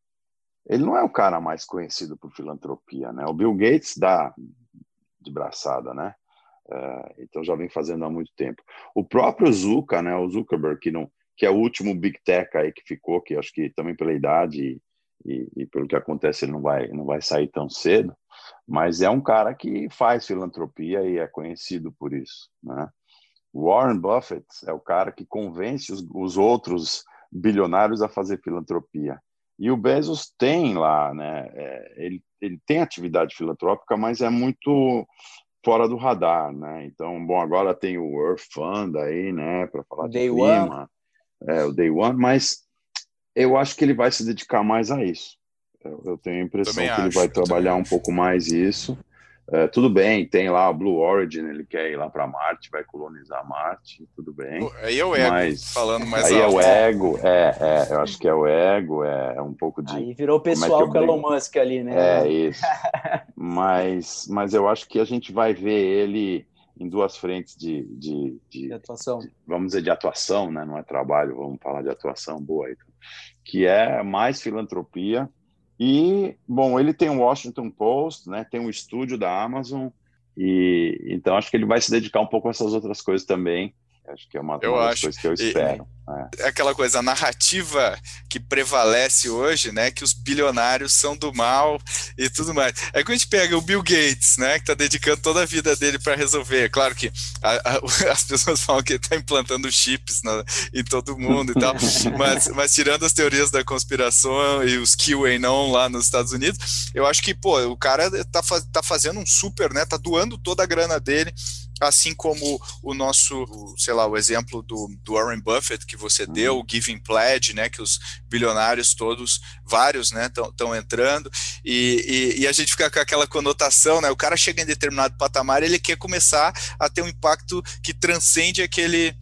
ele não é o cara mais conhecido por filantropia, né? O Bill Gates dá de braçada, né? É, então já vem fazendo há muito tempo. O próprio Zuka, né? O Zuckerberg, que não, que é o último big tech aí que ficou, que acho que também pela idade e, e, pelo que acontece ele não vai não vai sair tão cedo, mas é um cara que faz filantropia e é conhecido por isso, né? Warren Buffett é o cara que convence os, os outros bilionários a fazer filantropia. E o Bezos tem lá, né? É, ele, ele tem atividade filantrópica, mas é muito fora do radar, né? Então, bom, agora tem o Earth Fund aí, né, para falar Day de clima, One. É, o Day One, mas eu acho que ele vai se dedicar mais a isso. Eu, eu tenho a impressão também que acho, ele vai trabalhar um pouco mais isso. É, tudo bem, tem lá a Blue Origin, ele quer ir lá para Marte, vai colonizar Marte, tudo bem. Aí é o ego, mas falando mais Aí alto. é o ego, é, é, eu acho que é o ego, é, é um pouco de... Aí virou o é pessoal é com Elon Musk ali, né? É, isso. mas, mas eu acho que a gente vai ver ele em duas frentes de, de, de, de atuação. De, vamos dizer, de atuação, né? não é trabalho, vamos falar de atuação boa aí. Que é mais filantropia, e, bom, ele tem o Washington Post, né, tem o estúdio da Amazon, e então acho que ele vai se dedicar um pouco a essas outras coisas também. Acho que é uma, eu uma das coisas que eu espero. E, é. é. aquela coisa, a narrativa que prevalece hoje, né? Que os bilionários são do mal e tudo mais. É quando a gente pega o Bill Gates, né? Que está dedicando toda a vida dele para resolver. Claro que a, a, as pessoas falam que ele está implantando chips na, em todo mundo e tal, mas, mas tirando as teorias da conspiração e os QAnon lá nos Estados Unidos, eu acho que, pô, o cara está tá fazendo um super, né? Tá doando toda a grana dele assim como o nosso, sei lá, o exemplo do, do Warren Buffett que você uhum. deu, o Giving Pledge, né, que os bilionários todos, vários, né, estão entrando, e, e, e, a gente fica com aquela conotação, né, o cara chega em determinado patamar, ele quer começar a ter um impacto que transcende aquele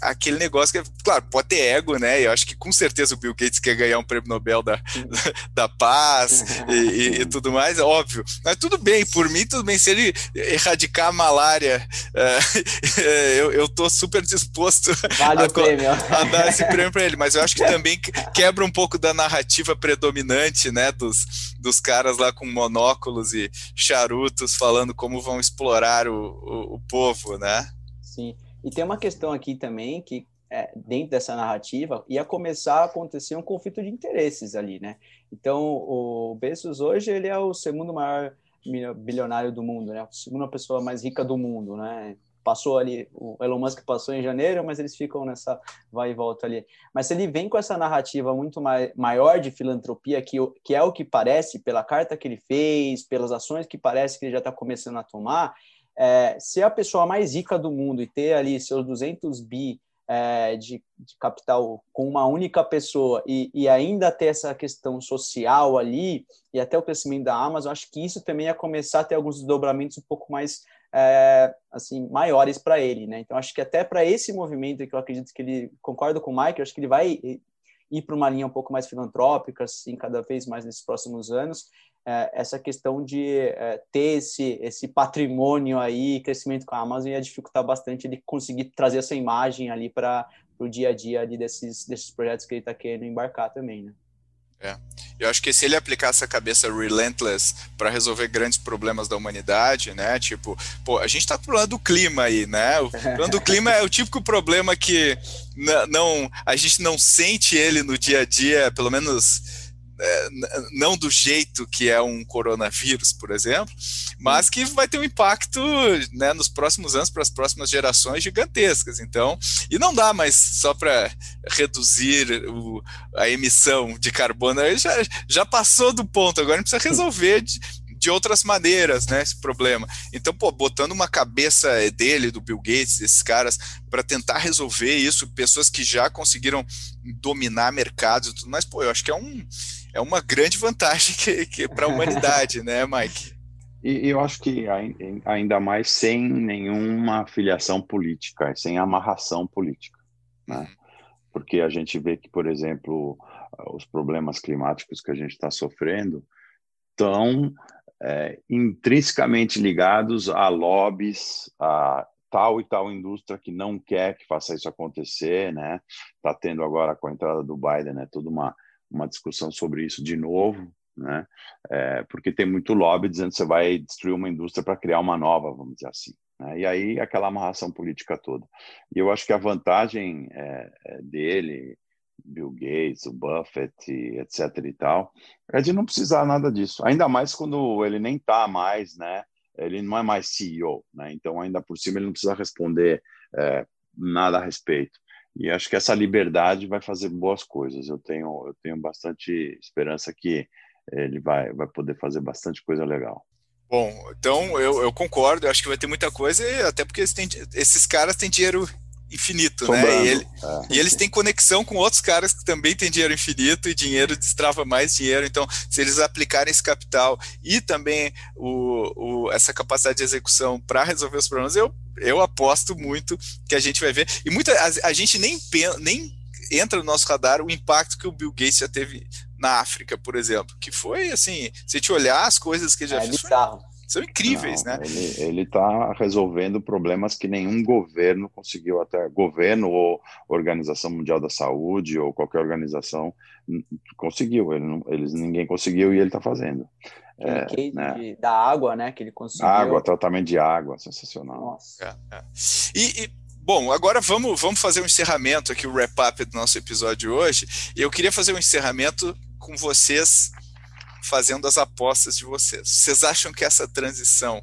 aquele negócio que, claro, pode ter ego, né? Eu acho que com certeza o Bill Gates quer ganhar um prêmio Nobel da, da paz e, e, e, tudo mais, é óbvio. Mas tudo bem, por mim, tudo bem. Se ele erradicar a malária, uh, eu, eu tô super disposto vale a, a, dar esse prêmio para ele. Mas eu acho que também quebra um pouco da narrativa predominante, né? Dos, dos caras lá com monóculos e charutos falando como vão explorar o, o, o povo, né? Sim. E tem uma questão aqui também que é, dentro dessa narrativa ia começar a acontecer um conflito de interesses ali, né? Então o Bezos hoje ele é o segundo maior bilionário do mundo, né? A segunda pessoa mais rica do mundo, né? Passou ali, o Elon Musk passou em janeiro, mas eles ficam nessa vai e volta ali. Mas se ele vem com essa narrativa muito mai, maior de filantropia, que, que é o que parece pela carta que ele fez, pelas ações que parece que ele já está começando a tomar, é, ser a pessoa mais rica do mundo e ter ali seus 200 bi é, de, de, capital com uma única pessoa e, e, ainda ter essa questão social ali e até o crescimento da Amazon, acho que isso também ia começar a ter alguns desdobramentos um pouco mais é, assim maiores para ele, né? Então acho que até para esse movimento que eu acredito que ele concordo com o Mike, acho que ele vai ir para uma linha um pouco mais filantrópica, assim, cada vez mais nesses próximos anos é, essa questão de é, ter esse, esse patrimônio aí, crescimento com a Amazon ia dificultar bastante ele conseguir trazer essa imagem ali para o dia a dia ali desses, desses projetos que ele está querendo embarcar também, né? É. Eu acho que se ele aplicar essa cabeça relentless para resolver grandes problemas da humanidade, né? Tipo, pô, a gente está falando do clima aí, né? O problema do clima é o típico problema que não, a gente não sente ele no dia a dia, pelo menos não do jeito que é um coronavírus, por exemplo, mas que vai ter um impacto né, nos próximos anos, para as próximas gerações gigantescas. Então, e não dá mais só para reduzir o, a emissão de carbono, já, já passou do ponto, agora a gente precisa resolver de, de outras maneiras, né, esse problema. Então, pô, botando uma cabeça dele, do Bill Gates, desses caras, para tentar resolver isso, pessoas que já conseguiram dominar mercados e tudo mais, pô, eu acho que é um é uma grande vantagem que, que para a humanidade, né, Mike? E eu acho que ainda mais sem nenhuma filiação política, sem amarração política, né? Uhum. Porque a gente vê que, por exemplo, os problemas climáticos que a gente está sofrendo estão é, intrinsecamente ligados a lobbies, a tal e tal indústria que não quer que faça isso acontecer, né? Está tendo agora com a entrada do Biden, né? Toda uma uma discussão sobre isso de novo, né? É, porque tem muito lobby dizendo que você vai destruir uma indústria para criar uma nova, vamos dizer assim. Né? E aí aquela amarração política toda. E eu acho que a vantagem é, é dele, Bill Gates, o Buffett, etc. e tal, é de não precisar nada disso. Ainda mais quando ele nem está mais, né? Ele não é mais CEO, né? Então ainda por cima ele não precisa responder é, nada a respeito. E acho que essa liberdade vai fazer boas coisas. Eu tenho, eu tenho bastante esperança que ele vai, vai poder fazer bastante coisa legal. Bom, então eu, eu concordo, eu acho que vai ter muita coisa, até porque têm, esses caras têm dinheiro infinito, Sobrando, né? E, ele, é. e, eles têm conexão com outros caras que também têm dinheiro infinito e dinheiro destrava mais dinheiro. Então, se eles aplicarem esse capital e também o, o essa capacidade de execução para resolver os problemas, eu, eu aposto muito que a gente vai ver. E muita a, a gente nem, nem entra no nosso radar o impacto que o Bill Gates já teve na África, por exemplo, que foi assim, se te olhar as coisas que ele já é fez, bizarro são incríveis, Não, né? Ele está resolvendo problemas que nenhum governo conseguiu até governo ou Organização Mundial da Saúde ou qualquer organização conseguiu. Ele não, eles ninguém conseguiu e ele está fazendo. É, né? de, da água, né? Que ele conseguiu. Água, tratamento de água, sensacional. Nossa. É, é. E, e, bom, agora vamos, vamos fazer um encerramento aqui, o wrap-up do nosso episódio de hoje. Eu queria fazer um encerramento com vocês fazendo as apostas de vocês. Vocês acham que essa transição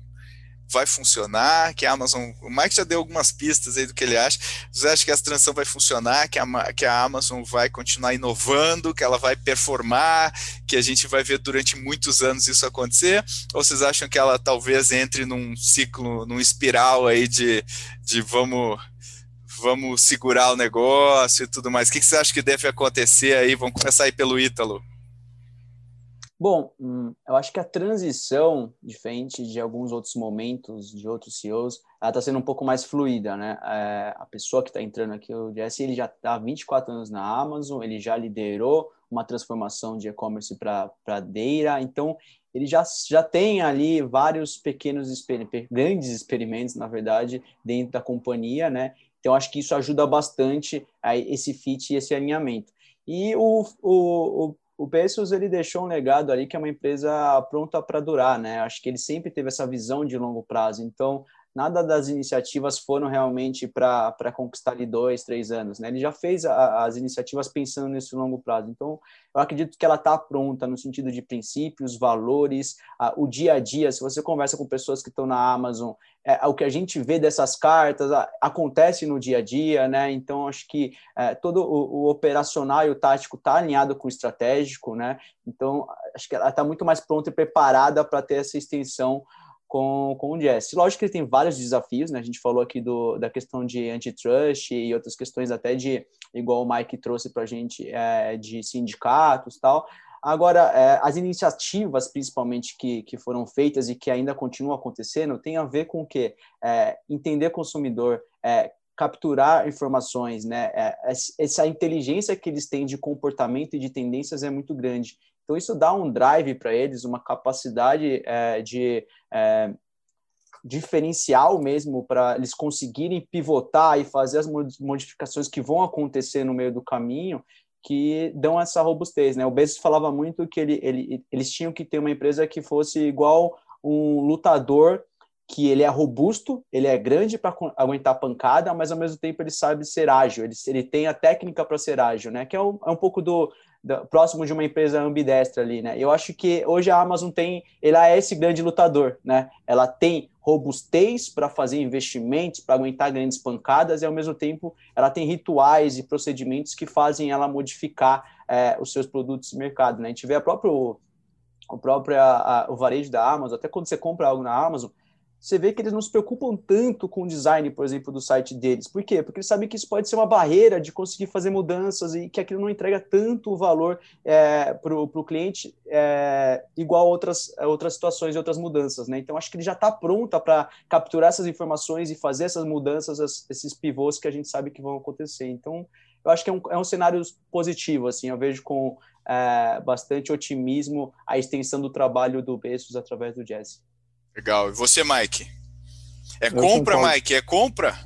vai funcionar, que a Amazon, o Mike já deu algumas pistas aí do que ele acha, vocês acham que essa transição vai funcionar, que a, que a Amazon vai continuar inovando, que ela vai performar, que a gente vai ver durante muitos anos isso acontecer, ou vocês acham que ela talvez entre num ciclo, num espiral aí de, de vamos vamos segurar o negócio e tudo mais, o que, vocês acham que deve acontecer aí, vamos começar aí pelo Ítalo. Bom, hum, eu acho que a transição, diferente de alguns outros momentos de outros CEOs, ela está sendo um pouco mais fluida, né? É, a pessoa que está entrando aqui, o Jesse, ele já está há 24 anos na Amazon, ele já liderou uma transformação de e-commerce para Deira, então ele já, já tem ali vários pequenos, grandes experimentos, na verdade, dentro da companhia, né? Então, acho que isso ajuda bastante a esse fit e esse alinhamento. E o, o, o o Bezos ele deixou um legado ali que é uma empresa pronta para durar, né? Acho que ele sempre teve essa visão de longo prazo. Então, nada das iniciativas foram realmente para conquistar ali dois, três anos, né? Ele já fez a, as iniciativas pensando nesse longo prazo. Então, eu acredito que ela está pronta no sentido de princípios, valores, a, o dia a dia. Se você conversa com pessoas que estão na Amazon, é, o que a gente vê dessas cartas a, acontece no dia a dia, né? Então, acho que é, todo o, o, operacional e o tático está alinhado com o estratégico, né? Então, acho que ela está muito mais pronta e preparada para ter essa extensão com, com o Jesse. Lógico que ele tem vários desafios, né? A gente falou aqui do, da questão de antitrust e outras questões até de, igual o Mike trouxe para a gente, é, de sindicatos tal. Agora, é, as iniciativas, principalmente, que, que foram feitas e que ainda continuam acontecendo, tem a ver com o quê? É, entender consumidor, é, capturar informações, né? É, essa inteligência que eles têm de comportamento e de tendências é muito grande. Então, isso dá um drive para eles, uma capacidade é, de é, diferencial mesmo para eles conseguirem pivotar e fazer as modificações que vão acontecer no meio do caminho que dão essa robustez, né? O Bezos falava muito que ele, ele, eles tinham que ter uma empresa que fosse igual um lutador que ele é robusto, ele é grande para aguentar pancada, mas ao mesmo tempo ele sabe ser ágil, ele, ele tem a técnica para ser ágil, né? Que é um, é um pouco do, do, próximo de uma empresa ambidestra ali, né? Eu acho que hoje a Amazon tem, ela é esse grande lutador, né? Ela tem robustez para fazer investimentos, para aguentar grandes pancadas e ao mesmo tempo ela tem rituais e procedimentos que fazem ela modificar é, os seus produtos de mercado, né? A gente vê a próprio o próprio a, o varejo da Amazon, até quando você compra algo na Amazon, você vê que eles não se preocupam tanto com o design, por exemplo, do site deles. Por quê? Porque eles sabem que isso pode ser uma barreira de conseguir fazer mudanças e que aquilo não entrega tanto valor é, para o cliente, é, igual outras, outras situações e outras mudanças. Né? Então, acho que ele já está pronta para capturar essas informações e fazer essas mudanças, esses pivôs que a gente sabe que vão acontecer. Então, eu acho que é um, é um cenário positivo. Assim, eu vejo com é, bastante otimismo a extensão do trabalho do Bezos através do Jesse. Legal. E você, Mike? É eu compra, Mike? É compra?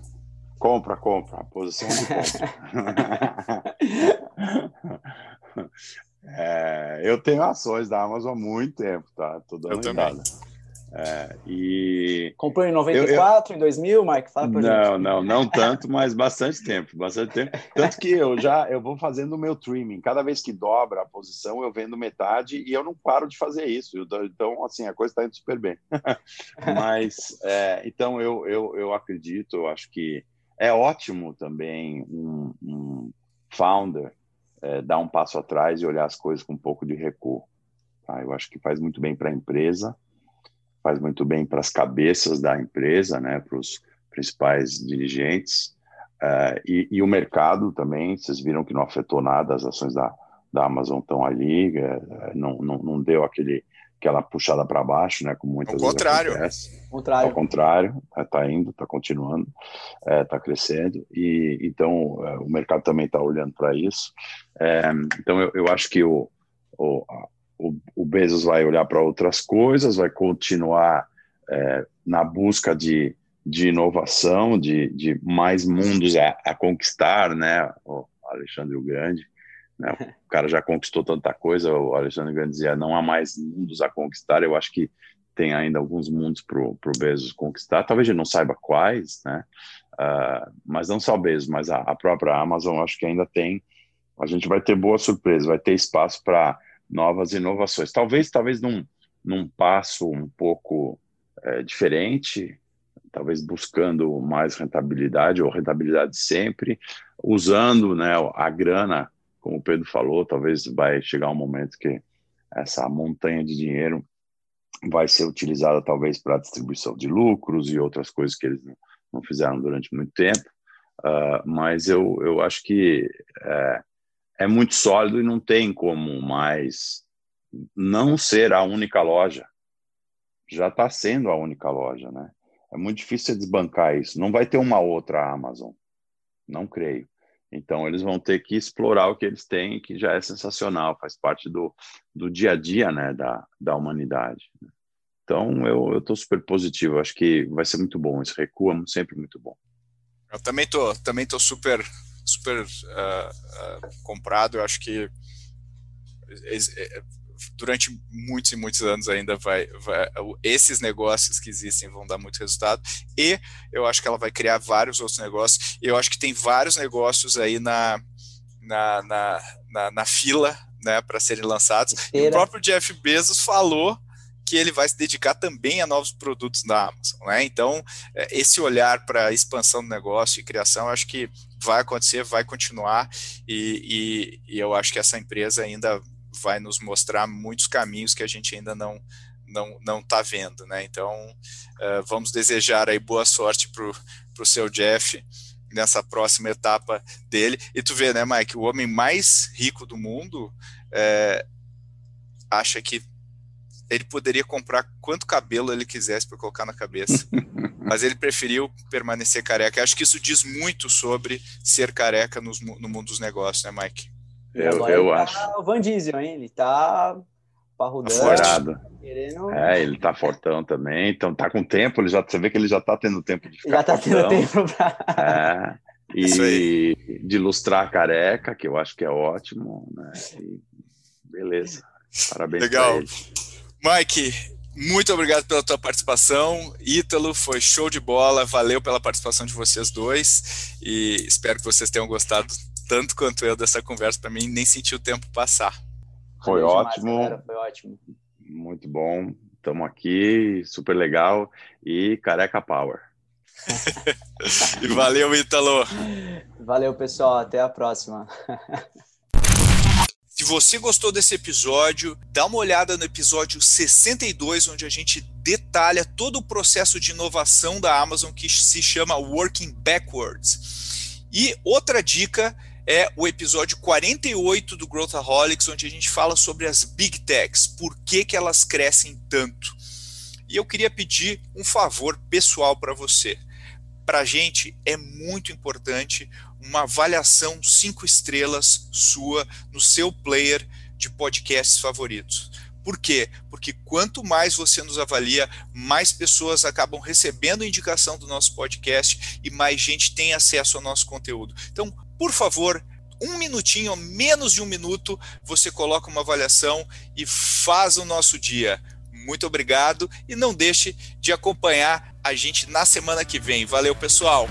Compra, compra. A posição de compra. é, eu tenho ações da Amazon há muito tempo, tá? Tô dando eu também. É, e Comprou em 94, eu, eu... em 2000, Mike? Fala pra não, gente. Não, não tanto, mas bastante tempo, bastante tempo. Tanto que eu já eu vou fazendo o meu trimming. Cada vez que dobra a posição, eu vendo metade e eu não paro de fazer isso. Então, assim, a coisa está indo super bem. mas, é, então, eu, eu, eu acredito, eu acho que é ótimo também um, um founder é, dar um passo atrás e olhar as coisas com um pouco de recuo. Tá? Eu acho que faz muito bem para a empresa, faz muito bem para as cabeças da empresa, né, para os principais dirigentes, uh, e, e, o mercado também, vocês viram que não afetou nada, as ações da, da Amazon estão ali, uh, não, não, não deu aquele aquela puxada para baixo, né? Como muitas Ao contrário. Acontece. contrário. Ao contrário, está é, indo, está continuando, está é, crescendo e então o mercado também está olhando para isso. É, então eu, eu, acho que o, o, o, o Bezos vai olhar para outras coisas, vai continuar é, na busca de, de inovação, de, de mais mundos a, a conquistar, né? O Alexandre o Grande. Né? O cara já conquistou tanta coisa, o Alexandre Grande dizia, não há mais mundos a conquistar, eu acho que tem ainda alguns mundos para o Bezos conquistar, talvez ele não saiba quais, né? Uh, mas não só o Bezos, mas a, a própria Amazon, acho que ainda tem, a gente vai ter boa surpresa, vai ter espaço para novas inovações, talvez, talvez num, num passo um pouco é, diferente, talvez buscando mais rentabilidade ou rentabilidade sempre, usando né, a grana como o Pedro falou, talvez vai chegar um momento que essa montanha de dinheiro vai ser utilizada talvez para distribuição de lucros e outras coisas que eles não fizeram durante muito tempo. Uh, mas eu, eu acho que é, é muito sólido e não tem como mais não ser a única loja. Já está sendo a única loja, né? É muito difícil desbancar isso. Não vai ter uma outra Amazon. Não creio. Então, eles vão ter que explorar o que eles têm, que já é sensacional, faz parte do, do dia a dia né, da, da humanidade. Então, eu estou super positivo, acho que vai ser muito bom. Esse recuo é sempre muito bom. Eu também tô, também tô super, super uh, uh, comprado. Eu acho que durante muitos e muitos anos ainda vai, vai, esses negócios que existem vão dar muito resultado e eu acho que ela vai criar vários outros negócios e eu acho que tem vários negócios aí na na, na, na, na fila né, para serem lançados e o próprio Jeff Bezos falou que ele vai se dedicar também a novos produtos da Amazon, né? Então, é, esse olhar para a expansão do negócio e criação, acho que vai acontecer, vai continuar, e, e, e eu acho que essa empresa ainda vai nos mostrar muitos caminhos que a gente ainda não não não está vendo, né? Então uh, vamos desejar aí boa sorte pro pro seu Jeff nessa próxima etapa dele. E tu vê, né, Mike, o homem mais rico do mundo é, acha que ele poderia comprar quanto cabelo ele quisesse para colocar na cabeça, mas ele preferiu permanecer careca. Eu acho que isso diz muito sobre ser careca no, no mundo dos negócios, né, Mike? Eu, eu tá acho. O Van Diesel, hein? Ele tá parrudando. Tá querendo... É, ele tá fortão também, então tá com tempo, ele já, você vê que ele já tá tendo tempo de ficar Já tá fortão. tendo tempo pra... É, e de ilustrar a careca, que eu acho que é ótimo, né? E beleza, parabéns Legal. Mike, muito obrigado pela tua participação. Ítalo, foi show de bola. Valeu pela participação de vocês dois. E espero que vocês tenham gostado tanto quanto eu dessa conversa para mim, nem senti o tempo passar. Foi Demais, ótimo. Galera, foi ótimo. Muito bom. Estamos aqui, super legal. E careca power. e valeu, Ítalo. Valeu, pessoal. Até a próxima. Se você gostou desse episódio, dá uma olhada no episódio 62, onde a gente detalha todo o processo de inovação da Amazon que se chama Working Backwards. E outra dica é o episódio 48 do Growthaholics, onde a gente fala sobre as Big Techs, por que, que elas crescem tanto. E eu queria pedir um favor pessoal para você. Para a gente é muito importante uma avaliação cinco estrelas sua no seu player de podcasts favoritos. Por quê? Porque quanto mais você nos avalia, mais pessoas acabam recebendo indicação do nosso podcast e mais gente tem acesso ao nosso conteúdo. Então, por favor, um minutinho, menos de um minuto, você coloca uma avaliação e faz o nosso dia. Muito obrigado e não deixe de acompanhar a gente na semana que vem. Valeu, pessoal!